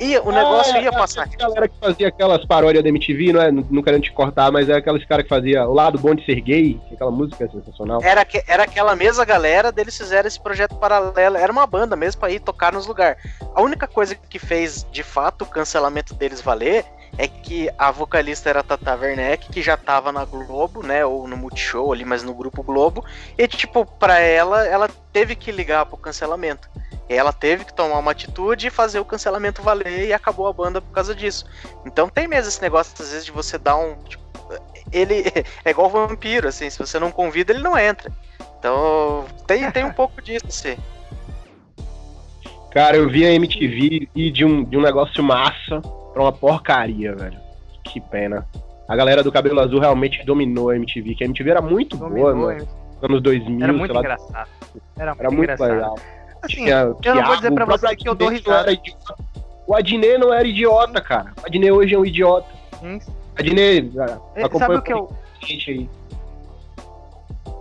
E o negócio ah, ia passar. A galera que fazia aquelas paródias da MTV, não é? Não, não querendo te cortar, mas é aqueles caras que fazia o lado bom de ser gay, aquela música é sensacional. Era, que, era aquela mesma galera, deles fizeram esse projeto paralelo. Era uma banda mesmo pra ir tocar nos lugares. A única coisa que fez, de fato, o cancelamento deles valer é que a vocalista era Tata Werneck, que já tava na Globo, né, ou no Multishow ali, mas no Grupo Globo, e tipo, pra ela, ela teve que ligar pro cancelamento. Ela teve que tomar uma atitude e fazer o cancelamento valer e acabou a banda por causa disso. Então tem mesmo esse negócio, às vezes, de você dar um. Tipo, ele é igual vampiro, assim, se você não convida, ele não entra. Então tem, tem um pouco disso, assim. Cara, eu vi a MTV e de um, de um negócio massa pra uma porcaria, velho. Que pena. A galera do cabelo azul realmente dominou a MTV, que a MTV era muito dominou, boa, né? Nos anos 2000, Era muito engraçado. Era, era muito, muito legal. Assim, tinha, eu não vou dizer pra você que eu dou risada. O Adnet não era idiota, cara. O Adnet hoje é um idiota. Hum? Adnet, é, sabe o que eu... Gente aí.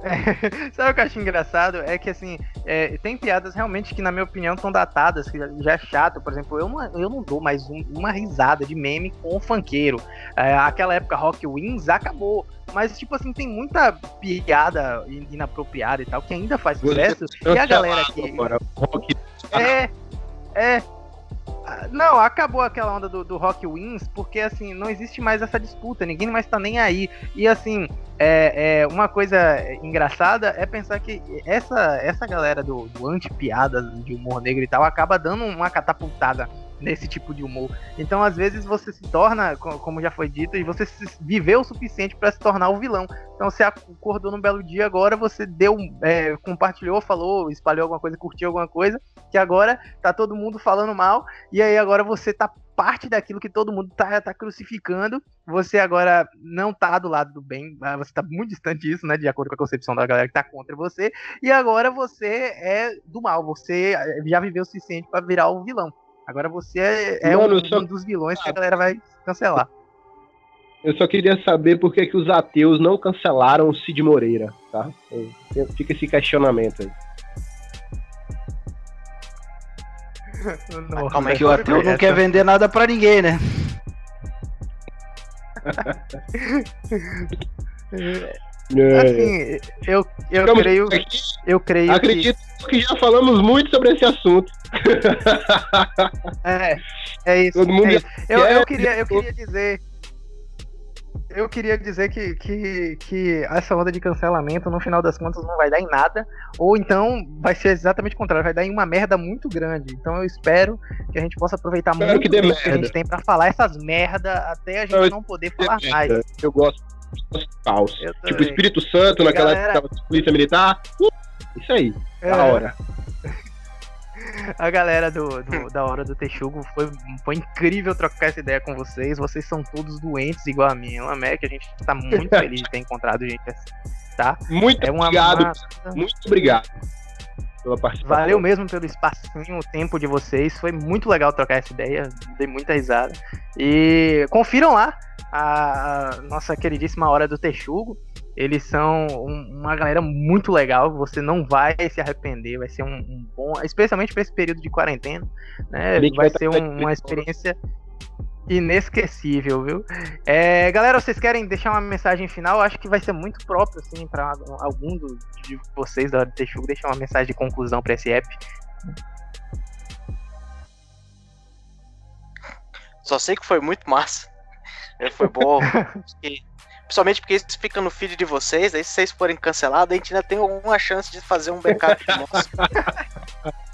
Sabe o que eu acho engraçado? É que assim, é, tem piadas realmente que, na minha opinião, estão datadas, que já é chato. Por exemplo, eu não, eu não dou mais um, uma risada de meme com o funkeiro. É, aquela época Rock Wins acabou. Mas, tipo assim, tem muita piada inapropriada e tal, que ainda faz sucesso. e a galera que. É, é, não, acabou aquela onda do, do Rock Wins, porque assim, não existe mais essa disputa, ninguém mais tá nem aí. E assim, é, é uma coisa engraçada é pensar que essa, essa galera do, do anti-piada de humor negro e tal acaba dando uma catapultada nesse tipo de humor. Então, às vezes, você se torna, como já foi dito, e você viveu o suficiente para se tornar o vilão. Então, você acordou num belo dia, agora você deu, é, compartilhou, falou, espalhou alguma coisa, curtiu alguma coisa, que agora tá todo mundo falando mal, e aí agora você tá parte daquilo que todo mundo tá, tá crucificando. Você agora não tá do lado do bem, ah, você tá muito distante disso, né? De acordo com a concepção da galera que tá contra você. E agora você é do mal, você eh, já viveu o suficiente para virar o vilão. Agora você é, é Mano, um, só... um, dos vilões que a galera vai cancelar. Eu só queria saber por que, que os ateus não cancelaram o Cid Moreira, tá? Fica esse questionamento aí. Não, Calma aí que o ateu não quer vender nada para ninguém, né? É. Assim, eu, eu Ficamos creio. Aqui. Eu creio Acredito que... que... já falamos muito sobre esse assunto. É, é isso. Todo mundo é isso. Eu, eu, queria, eu queria dizer. Eu queria dizer que, que, que essa onda de cancelamento, no final das contas, não vai dar em nada. Ou então vai ser exatamente o contrário, vai dar em uma merda muito grande. Então eu espero que a gente possa aproveitar espero muito que, que a gente tem para falar essas merda até a gente não, não poder falar mais. Eu gosto caos. Tipo, Espírito Santo, naquela Galera... época de polícia militar. Uh, isso aí, é. da hora. A galera do, do, da hora do Texugo foi, foi incrível trocar essa ideia com vocês. Vocês são todos doentes igual a mim. Lamé, que a gente tá muito feliz de ter encontrado gente assim, tá? Muito é obrigado. Uma... Muito obrigado pela participação. Valeu mesmo pelo espacinho, o tempo de vocês. Foi muito legal trocar essa ideia. Dei muita risada. E confiram lá a nossa queridíssima Hora do Texugo. Eles são uma galera muito legal, você não vai se arrepender, vai ser um, um bom, especialmente para esse período de quarentena, né? Vai ser um, uma experiência inesquecível, viu? É, galera, vocês querem deixar uma mensagem final? Acho que vai ser muito próprio, assim, para algum do, de vocês da Hora do Texugo deixar uma mensagem de conclusão para esse app. Só sei que foi muito massa. É, foi bom. principalmente porque isso fica no feed de vocês, aí se vocês forem cancelados, a gente ainda tem alguma chance de fazer um backup nosso.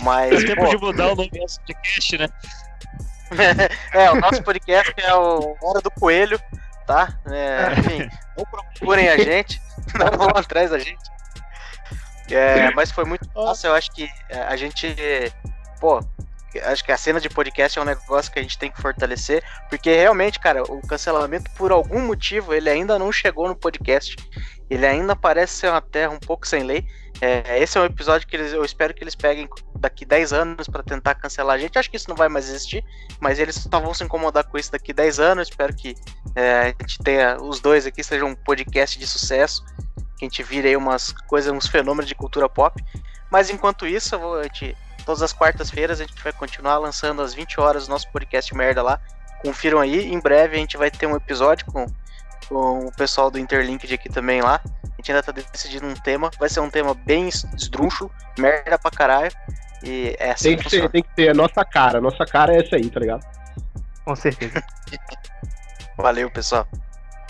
Mas. É tempo pô, de mudar o nome do nosso podcast, né? é, o nosso podcast é o Hora do Coelho, tá? É, enfim, não procurem a gente, não vão atrás da gente. É, mas foi muito fácil, eu acho que é, a gente, pô, acho que a cena de podcast é um negócio que a gente tem que fortalecer, porque realmente, cara, o cancelamento, por algum motivo, ele ainda não chegou no podcast. Ele ainda parece ser uma terra um pouco sem lei. É, esse é um episódio que eles, eu espero que eles peguem daqui 10 anos para tentar cancelar a gente. Acho que isso não vai mais existir, mas eles só vão se incomodar com isso daqui 10 anos. Espero que é, a gente tenha os dois aqui, seja um podcast de sucesso. Que a gente vire aí umas coisas, uns fenômenos de cultura pop. Mas enquanto isso, eu vou, a gente Todas as quartas-feiras a gente vai continuar lançando às 20 horas o nosso podcast merda lá. Confiram aí. Em breve a gente vai ter um episódio com, com o pessoal do Interlinked aqui também lá. A gente ainda tá decidindo um tema. Vai ser um tema bem esdrúxulo, merda pra caralho. E é assim tem que, que ser, tem que ter a nossa cara. A nossa cara é essa aí, tá ligado? Com certeza. Valeu, pessoal.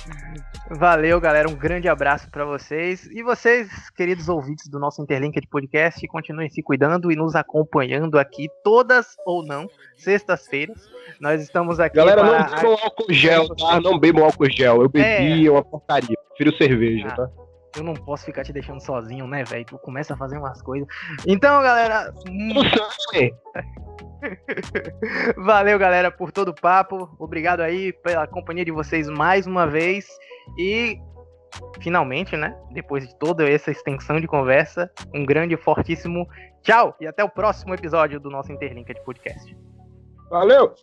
Valeu, galera. Um grande abraço para vocês. E vocês, queridos ouvintes do nosso Interlinked Podcast, continuem se cuidando e nos acompanhando aqui todas ou não, sextas-feiras. Nós estamos aqui. Galera, para... não bebam álcool gel, tá? Não bebam álcool gel. Eu bebi, é, é uma porcaria. Prefiro cerveja, ah. tá? Eu não posso ficar te deixando sozinho, né, velho? Tu começa a fazer umas coisas. Então, galera. Valeu, galera, por todo o papo. Obrigado aí pela companhia de vocês mais uma vez. E finalmente, né? Depois de toda essa extensão de conversa, um grande e fortíssimo tchau e até o próximo episódio do nosso Interlinked Podcast. Valeu!